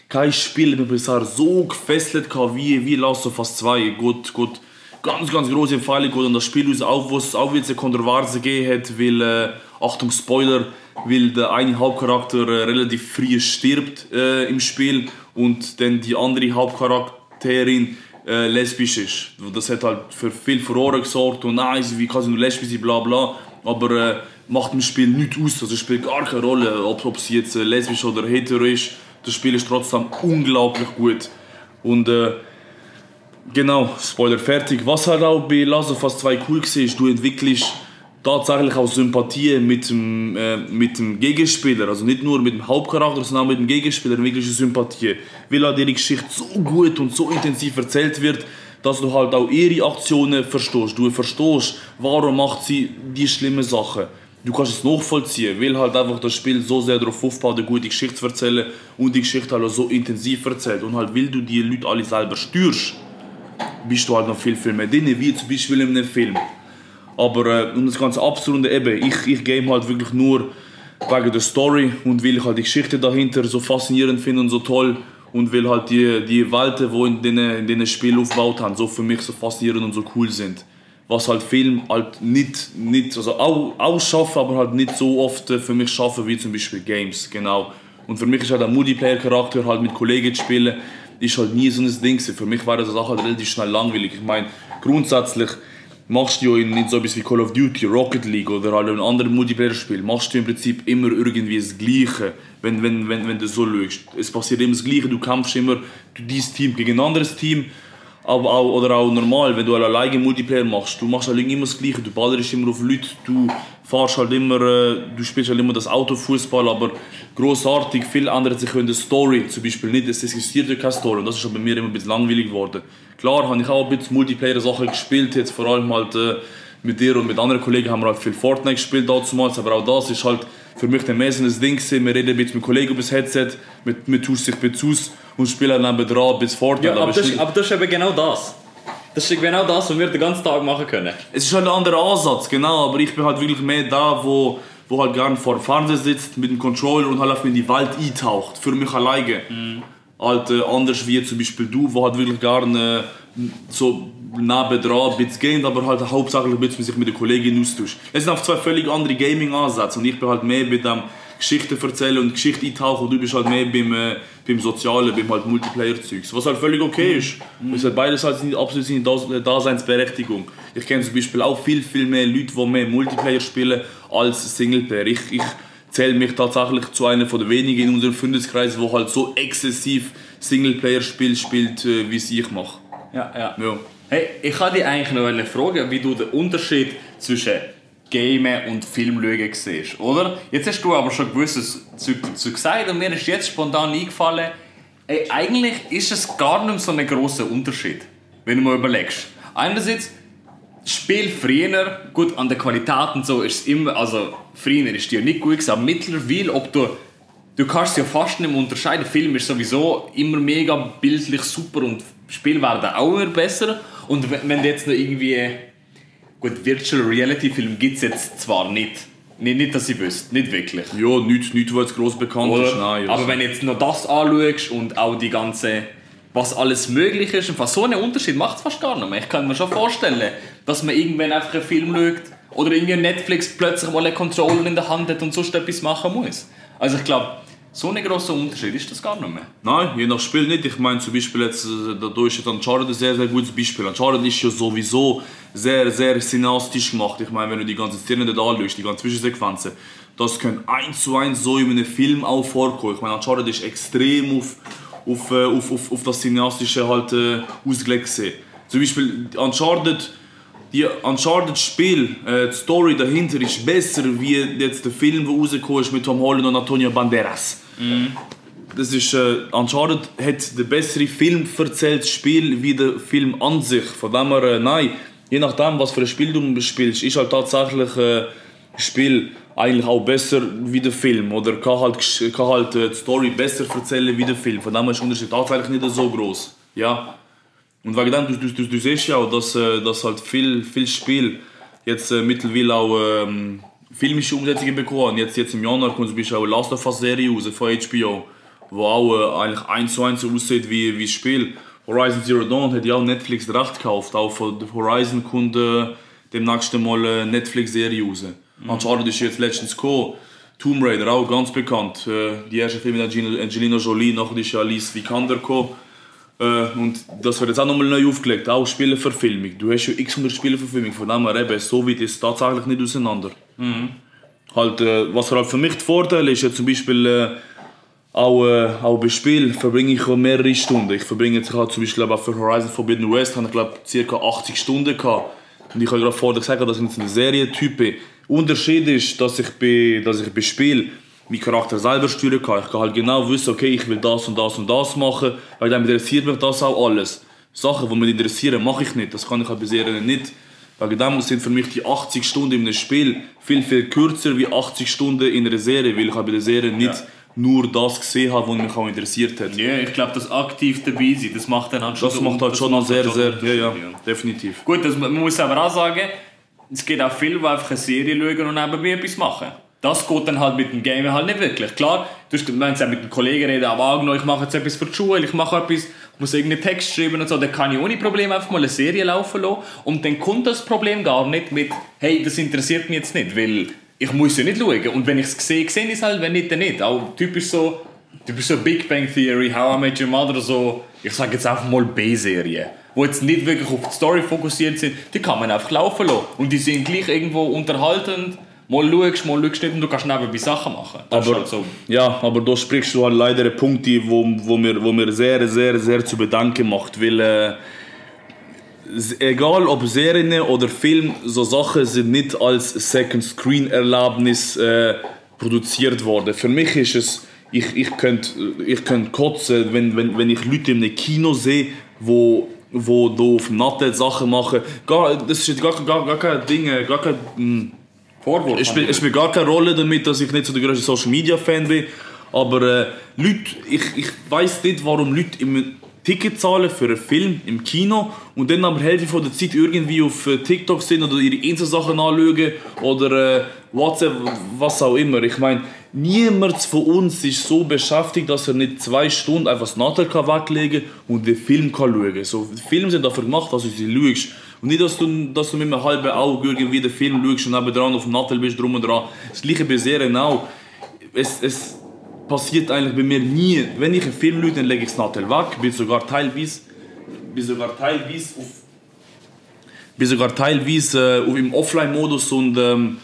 kein Spiel hat mich bisher so gefesselt wie, wie Last of Us 2. Gut, gut ganz, ganz große Empfehlung und das Spiel ist auch, wo es auch wieder eine Kontroverse gegeben hat, weil, äh, Achtung Spoiler, weil der eine Hauptcharakter äh, relativ früh stirbt äh, im Spiel und dann die andere Hauptcharakterin äh, lesbisch ist. Das hat halt für viel Furore gesorgt und nein, wie kann sie nur lesbisch sein, bla bla, aber äh, macht im Spiel nichts aus, also spielt gar keine Rolle, ob, ob sie jetzt äh, lesbisch oder hetero ist, das Spiel ist trotzdem unglaublich gut und äh, Genau, Spoiler fertig. Was halt auch bei Last of Us 2 cool war, ist, du entwickelst tatsächlich auch Sympathie mit dem, äh, mit dem Gegenspieler. Also nicht nur mit dem Hauptcharakter, sondern auch mit dem Gegenspieler du Sympathie. Weil halt ihre Geschichte so gut und so intensiv erzählt wird, dass du halt auch ihre Aktionen verstehst. Du verstehst, warum macht sie die schlimmen Sachen. Du kannst es nachvollziehen, weil halt einfach das Spiel so sehr darauf aufbaut, eine gute Geschichte zu erzählen und die Geschichte halt auch so intensiv erzählt. Und halt, weil du die Leute alle selber steuerst, bist du halt noch viel, viel mehr drin, wie zum Beispiel in einem Film. Aber äh, um das ganze Absurde eben, ich, ich game halt wirklich nur wegen der Story und weil ich halt die Geschichte dahinter so faszinierend finde und so toll und weil halt die, die Welten, die in diesen in den Spiel aufgebaut haben, so für mich so faszinierend und so cool sind. Was halt Film halt nicht, nicht also auch, auch schaffen, aber halt nicht so oft äh, für mich schaffen wie zum Beispiel Games, genau. Und für mich ist halt der Multiplayer-Charakter halt mit Kollegen zu spielen, ist halt nie so ein Ding. Für mich war das auch halt relativ schnell langweilig. Ich meine, grundsätzlich machst du ja in nicht so etwas wie Call of Duty, Rocket League oder halt ein anderes Multiplayer-Spiel, machst du im Prinzip immer irgendwie das Gleiche, wenn, wenn, wenn, wenn du so schaust. Es passiert immer das Gleiche, du kämpfst immer dieses Team gegen ein anderes Team, aber auch, oder auch normal, wenn du alleine Multiplayer machst, du machst halt immer das Gleiche, du ballerst immer auf Leute, du fahrst halt immer, äh, du spielst halt immer das Autofußball, aber großartig, viel ändert sich in der Story, zum Beispiel nicht, es existiert ja keine Story. Und das ist schon bei mir immer ein bisschen langweilig geworden. Klar habe ich auch ein bisschen Multiplayer-Sachen gespielt, jetzt vor allem halt äh, mit dir und mit anderen Kollegen haben wir halt viel Fortnite gespielt damals, aber auch das ist halt für mich ein mäßiges Ding gewesen. Wir reden mit Kollegen über das Headset, mit, mit sich Bezus und spielen dann dran bis Fortnite. Ja, aber, aber, das, aber das ist eben genau das. Das ist genau das, was wir den ganzen Tag machen können. Es ist halt ein anderer Ansatz, genau, aber ich bin halt wirklich mehr da, wo, wo halt gerne vor dem Fernseher sitzt mit dem Controller und halt in die Welt eintaucht, für mich alleine. Mhm. Halt äh, anders wie zum Beispiel du, wo halt wirklich gerne äh, so nebendran ein bisschen gehen, aber halt hauptsächlich ein bisschen sich mit den Kollegen austauscht. Es sind auf zwei völlig andere Gaming-Ansätze und ich bin halt mehr bei dem Geschichten erzählen und Geschichte eintauchen und du bist halt mehr beim, äh, beim Sozialen, beim halt Multiplayer-Zeugs. Was halt völlig okay ist. Mhm. Es hat beides halt absolut seine Daseinsberechtigung. Ich kenne zum Beispiel auch viel, viel mehr Leute, die mehr Multiplayer spielen als Singleplayer. Ich, ich zähle mich tatsächlich zu einer von den wenigen in unserem Freundeskreis, wo halt so exzessiv Singleplayer-Spiel spielt, äh, wie es ich mache. Ja, ja. ja. Hey, ich kann dich eigentlich noch fragen, wie du den Unterschied zwischen Game und Film siehst, oder? Jetzt hast du aber schon gewisses Zeug dazu gesagt und mir ist jetzt spontan eingefallen, ey, eigentlich ist es gar nicht so ein großer Unterschied, wenn du mal überlegst. Einerseits, Spiel früher, gut, an der Qualität und so ist es immer, also früher ist die ja nicht gut aber mittlerweile, ob du du kannst es ja fast nicht mehr unterscheiden. Film ist sowieso immer mega bildlich super und Spiel werden auch immer besser. Und wenn jetzt noch irgendwie. Gut, Virtual Reality Film gibt es jetzt zwar nicht. Nicht, nicht, dass ich wüsste, nicht wirklich. Ja, nichts, nichts was jetzt gross bekannt ist. Oder? Nein, Aber also- wenn jetzt noch das anschaust und auch die ganze, was alles möglich ist, und so einen Unterschied macht es fast gar nicht mehr. Ich kann mir schon vorstellen, dass man irgendwann einfach einen Film schaut oder irgendwie Netflix plötzlich mal einen Controller in der Hand hat und sonst etwas machen muss. Also ich glaube, so ein grosser Unterschied ist das gar nicht mehr. Nein, je nach Spiel nicht. Ich meine zum Beispiel jetzt, äh, da da ist Uncharted ein sehr, sehr gutes Beispiel. Uncharted ist ja sowieso sehr, sehr cineastisch gemacht. Ich meine, wenn du die ganzen Szenen dort anschaust, die ganzen Zwischensequenzen, das können eins zu eins so in einem Film auch vorkommen. Ich meine, Uncharted ist extrem auf, auf, äh, auf, auf, auf das Cineastische halt äh, ausgelegt gesehen. Zum Beispiel Uncharted, die Uncharted-Spiel, äh, die Story dahinter ist besser wie jetzt der Film, der rausgekommen ist mit Tom Holland und Antonio Banderas. Das ist, äh, Uncharted hat den besseren Film erzählt, das Spiel, wie der Film an sich. Von dem her, äh, nein, je nachdem, was für ein Spiel du spielst, ist halt tatsächlich äh, Spiel eigentlich auch besser wie der Film. Oder kann halt, kann halt äh, die Story besser erzählen wie der Film. Von dem her ist der Unterschied tatsächlich nicht so groß. Ja. Und wegen dem, du, du, du, du siehst ja auch, dass, äh, dass halt viel, viel Spiel jetzt äh, mittlerweile auch ähm, filmische Umsetzungen bekommen. Jetzt, jetzt im Januar kommt zum Beispiel auch eine Last of Us Serie raus von HBO, wo auch äh, eigentlich eins zu eins aussieht wie, wie das Spiel. Horizon Zero Dawn hat ja auch Netflix Recht gekauft. Auch von Horizon kommt äh, demnächst mal eine Netflix-Serie raus. Uncharted ist jetzt letztens gekommen. Tomb Raider, auch ganz bekannt. Äh, die erste Film mit Angelina Angelina Jolie, nachher ist ja Alice Vikander gekommen. Äh, und das wird jetzt auch nochmal neu aufgelegt, auch Spieleverfilmung. Du hast ja x 100 Spieleverfilmung, von dem her eben, so weit ist es tatsächlich nicht auseinander. Halt, äh, was halt für mich der Vorteil ist, ja zum Beispiel äh, auch, äh, auch bei Spiel verbringe ich mehrere Stunden. Ich verbringe jetzt halt zum Beispiel glaube ich, für Horizon Forbidden West habe ich glaube ca. 80 Stunden gehabt. Und ich habe gerade vorher gesagt, dass ich jetzt ein Serientyp bin. Unterschied ist, dass ich bei, dass ich bei Spiel meinen Charakter selber steuern kann. Ich kann halt genau wissen, okay, ich will das und das und das machen, weil dann interessiert mich das auch alles. Sachen, die mich interessieren, mache ich nicht. Das kann ich halt bei Serien nicht. Wegen dem sind für mich die 80 Stunden in einem Spiel viel, viel kürzer wie 80 Stunden in einer Serie, weil ich halt bei der Serie nicht Ja. nur das gesehen habe, was mich auch interessiert hat. Ja, ich glaube, das aktiv dabei sein, das macht dann halt schon Das macht halt das schon noch sehr, halt sehr, schon ja, ja, definitiv. Gut, das, man muss aber auch sagen, es gibt auch viele, die einfach eine Serie schauen und nebenbei etwas machen. Das geht dann halt mit dem Game halt nicht wirklich. Klar, du hast- wenn auch mit den Kollegen reden, aber angenommen, ich mache jetzt etwas für die Schule, ich mache etwas, ich muss irgendeinen Text schreiben und so, dann kann ich ohne Probleme einfach mal eine Serie laufen lassen. Und dann kommt das Problem gar nicht mit, hey, das interessiert mich jetzt nicht, weil ich muss ja nicht schauen. Und wenn ich es sehe, sehe ich es halt, wenn nicht, dann nicht. Auch typisch so, typisch so Big Bang Theory, How I Met Your Mother, so, ich sage jetzt einfach mal B-Serien, die jetzt nicht wirklich auf die Story fokussiert sind, die kann man einfach laufen lassen. Und die sind gleich irgendwo unterhaltend. Mal schaust, mal schaust nicht und du kannst nebenbei Sachen machen. Das Aber, halt so. ja, aber da sprichst du halt leider einen Punkt, wo, wo, mir, wo mir sehr, sehr, sehr zu bedanken macht. Weil, äh, egal ob Serien oder Film, so Sachen sind nicht als Second Screen Erlebnis äh, produziert worden. Für mich ist es, ich, ich könnte ich könnt kotzen, wenn, wenn, wenn ich Leute in einem Kino sehe, wo wo da auf dem Nattel Sachen machen. Gar, das ist gar, gar, gar kein Ding, äh, gar kein... Vorwurf. es spielt, es spielt gar keine Rolle damit, dass ich nicht so der größte Social Media Fan bin. Aber äh, Leute, ich, ich weiß nicht, warum Leute immer Ticket zahlen für einen Film im Kino und dann aber Hälfte von der Zeit irgendwie auf äh, TikTok sind oder ihre Insta-Sachen anschauen oder äh, WhatsApp, was auch immer. Ich meine, niemand von uns ist so beschäftigt, dass er nicht zwei Stunden einfach das kann weglegen und den Film kann schauen So, Filme sind dafür gemacht, dass du sie schaust. Und nicht, dass du, dass du mit einem halben Auge irgendwie den Film schaust und nebenan auf dem Nattel bist, drum und dran. Das gleiche bei Serien auch. Es, es passiert eigentlich bei mir nie. Wenn ich einen Film schaue, dann lege ich das Nattel weg. Bin sogar teilweise, bin sogar teilweise auf bin sogar teilweise äh, im Offline-Modus und ähm,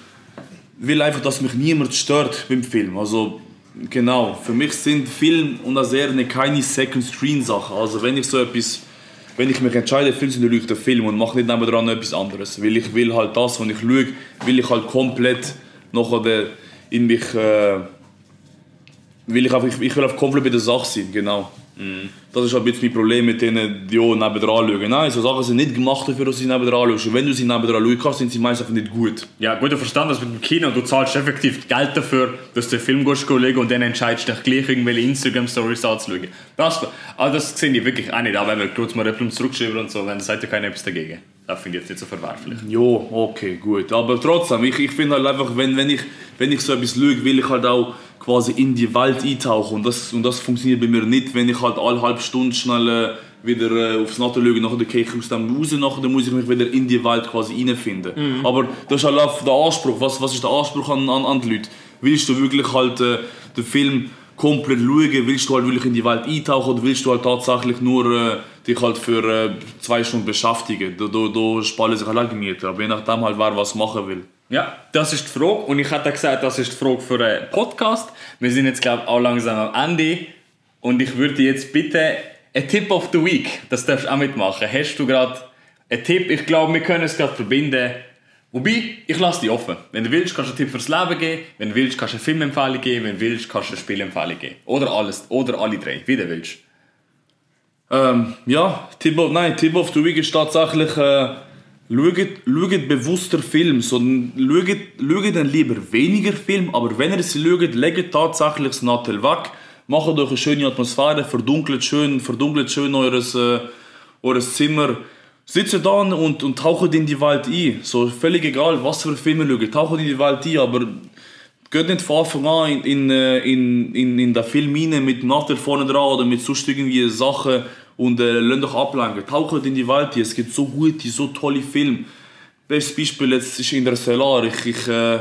will einfach, dass mich niemand stört beim Film. Also genau, für mich sind Film und eine Serie keine Second-Screen-Sachen. Also wenn ich so etwas, wenn ich mich entscheide, Film zu schaue ich den Film und mache nicht nebenan etwas anderes. Weil ich will halt das, was ich schaue, will ich halt komplett nachher in mich, äh, will ich, einfach, ich, ich will einfach komplett bei der Sache sein, genau. Das ist halt ein bisschen mein Problem mit denen, die auch nebendran schauen. Nein, so Sachen sind nicht gemacht dafür, dass sie nebendran schaust. Und wenn du sie nebendran schauen kannst, sind sie meistens einfach nicht gut. Ja, guter Verstand, dass mit dem Kino, du zahlst effektiv Geld dafür, dass du den Film gehst schauen und dann entscheidest du dich gleich irgendwelche Instagram-Stories anzuschauen. Das, also das sehe ich wirklich auch nicht, aber wenn wir kurz mal jemandem zurückschreiben und so, dann sagt ja keiner etwas dagegen. Das finde ich jetzt nicht so verwerflich. Jo, okay, gut. Aber trotzdem, ich, ich finde halt einfach, wenn, wenn, ich, wenn ich so etwas schaue, will ich halt auch quasi in die Welt eintauchen. Und das, und das funktioniert bei mir nicht, wenn ich halt alle halbe Stunde schnell äh, wieder äh, aufs Natter schaue, nachher gehe ich aus dem raus, nachher muss ich mich wieder in die Welt quasi reinfinden. Aber das ist halt auch der Anspruch. Was, was ist der Anspruch an, an, an die Leute? Willst du wirklich halt äh, den Film komplett schauen? Willst du halt wirklich in die Welt eintauchen oder willst du halt tatsächlich nur äh, dich halt für äh, zwei Stunden beschäftigen? Da, da, da sparen sich halt Gemüter. Aber je nachdem halt, wer was machen will. Ja, das ist die Frage. Und ich hätte gesagt, das ist die Frage für einen Podcast. Wir sind jetzt, glaube ich, auch langsam am Ende. Und ich würde jetzt bitte ein Tipp of the Week, das darfst du auch mitmachen. Hast du gerade einen Tipp? Ich glaube, wir können es gerade verbinden. Wobei, ich lasse dich offen. Wenn du willst, kannst du einen Tipp fürs Leben geben. Wenn du willst, kannst du eine Filmempfehlung geben. Wenn du willst, kannst du eine Spielempfehlung geben. Oder alles. Oder alle drei. Wie du willst. Ähm, ja, Tipp of, nein, Tipp of the Week ist tatsächlich, äh, schaut, schaut bewusster Film. So, schaut, schaut dann lieber weniger Film, aber wenn ihr sie schaut, legt tatsächlich das Nattel weg, macht euch eine schöne Atmosphäre, verdunkelt schön, verdunkelt schön eures, äh, eures Zimmer. Sitzt da und, und taucht in die Welt ein. So, völlig egal, was für Filme schaut, taucht in die Welt ein, aber geht nicht von Anfang an in, in, äh, in, in, in den Film rein mit Nattel vorne dran oder mit sonst irgendwie Sachen und äh, lasst euch ablenken. Taucht in die Welt ein. Es gibt so gute, so tolle Filme. Bestes Beispiel jetzt ist Interstellar. Ich, ich, äh,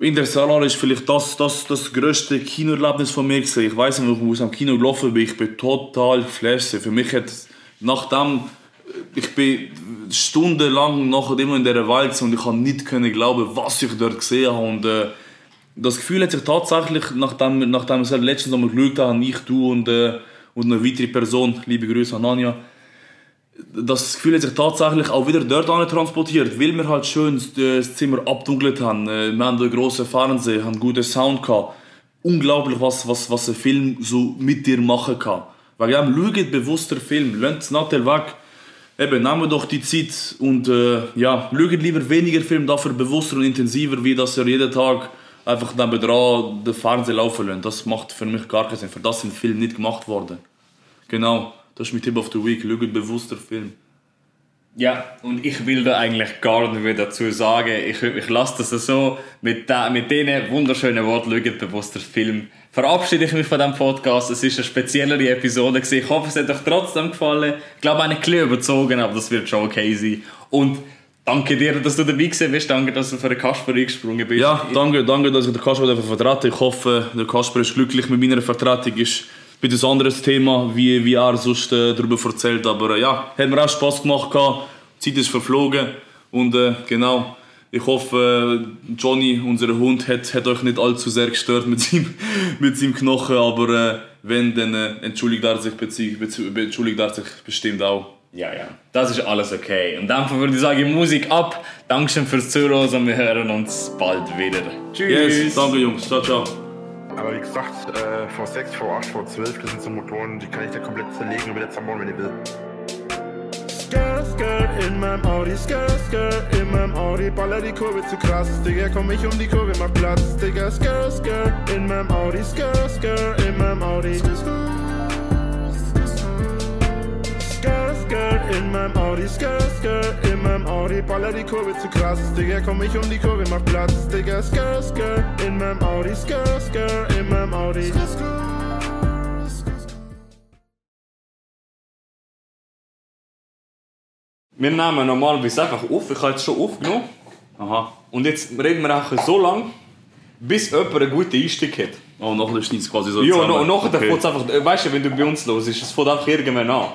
Interstellar ist vielleicht das, das, das grösste Kinoerlebnis von mir gewesen. Ich weiß nicht, wo ich am Kino gelaufen bin, ich bin total geflasht. Für mich hat nachdem ich bin stundenlang nachher in dieser Welt und ich habe nicht können glauben, was ich dort gesehen habe. Und, äh, das Gefühl hat sich tatsächlich, nachdem, nachdem es letztens einmal geschaut habe, ich, du und, äh, und eine weitere Person, liebe Grüße an Anja, das Gefühl hat sich tatsächlich auch wieder dort transportiert, weil wir halt schön das- das Zimmer abdunkelt haben. Äh, Wir haben einen grossen Fernseher, haben guten Sound gehabt. Unglaublich, was, was, was ein Film so mit dir machen kann. Weil ja, schaut bewusster Film, lasst das Nattel weg. Eben, nehmen wir doch die Zeit und äh, ja, schaut lieber weniger Film, dafür bewusster und intensiver, wie dass ihr jeden Tag einfach nebendran den Fernseher laufen lasst. Das macht für mich gar keinen Sinn. Für das sind Filme nicht gemacht worden. Genau, das ist mein Tipp of the Week. Schaut bewusster Film. Ja, und ich will da eigentlich gar nicht mehr dazu sagen. Ich, ich lasse das so mit, da, mit diesen wunderschönen Worten, schaut bewusster Film. Verabschiede ich mich von diesem Podcast. Es ist eine speziellere Episode. Gewesen. Ich hoffe, es hat euch trotzdem gefallen. Ich glaube, auch ein bisschen überzogen, aber das wird schon okay sein. Und danke dir, dass du dabei gewesen bist. Danke, dass du für den Kasper eingesprungen bist. Ja, danke, danke, dass ich den Kasper vertreten. Ich hoffe, der Kasper ist glücklich mit meiner Vertretung. Ist ein bisschen ein anderes Thema, wie, wie er sonst äh, darüber erzählt. Aber äh, ja, hat mir auch Spass gemacht. Die Zeit ist verflogen. Und äh, genau, ich hoffe, äh, Johnny, unser Hund, hat, hat euch nicht allzu sehr gestört mit seinem, mit seinem Knochen. Aber äh, wenn, dann äh, entschuldigt, er sich, entschuldigt er sich bestimmt auch. Ja, ja, das ist alles okay. Und dann würde ich sagen, Musik ab. Dankeschön fürs Zuhören und wir hören uns bald wieder. Tschüss. Yes, danke Jungs. Ciao, ciao. Aber wie gesagt, äh, V6, V8, V12, das sind so Motoren, die kann ich da komplett zerlegen und wieder zerbauen, wenn ihr will. Skirt, Skirt in meinem Audi, Skirt, Skirt in meinem Audi, baller die Kurve zu krass, Digga, komm ich um die Kurve, mach Platz, Digga, Skirt, Skirt in meinem Audi, Skirt, Skirt in meinem Audi. Skirt, Skirt in meinem Audi, Skirt, Skirt in meinem Audi, baller die Kurve zu krass, Digga, komm ich um die Kurve, mach Platz, Digga, Skirt, Skirt in meinem Audi, Skirt, Skirt in meinem Audi. Wir nehmen normalerweise einfach auf. Ich habe jetzt schon aufgenommen. Aha. Und jetzt reden wir auch so lange, bis jemand einen guten Einstieg hat. Oh, nachher schneidet es quasi so Ja, und nachher Okay. okay. einfach, weißt du, wenn du bei uns los ist, es fängt einfach irgendwann an.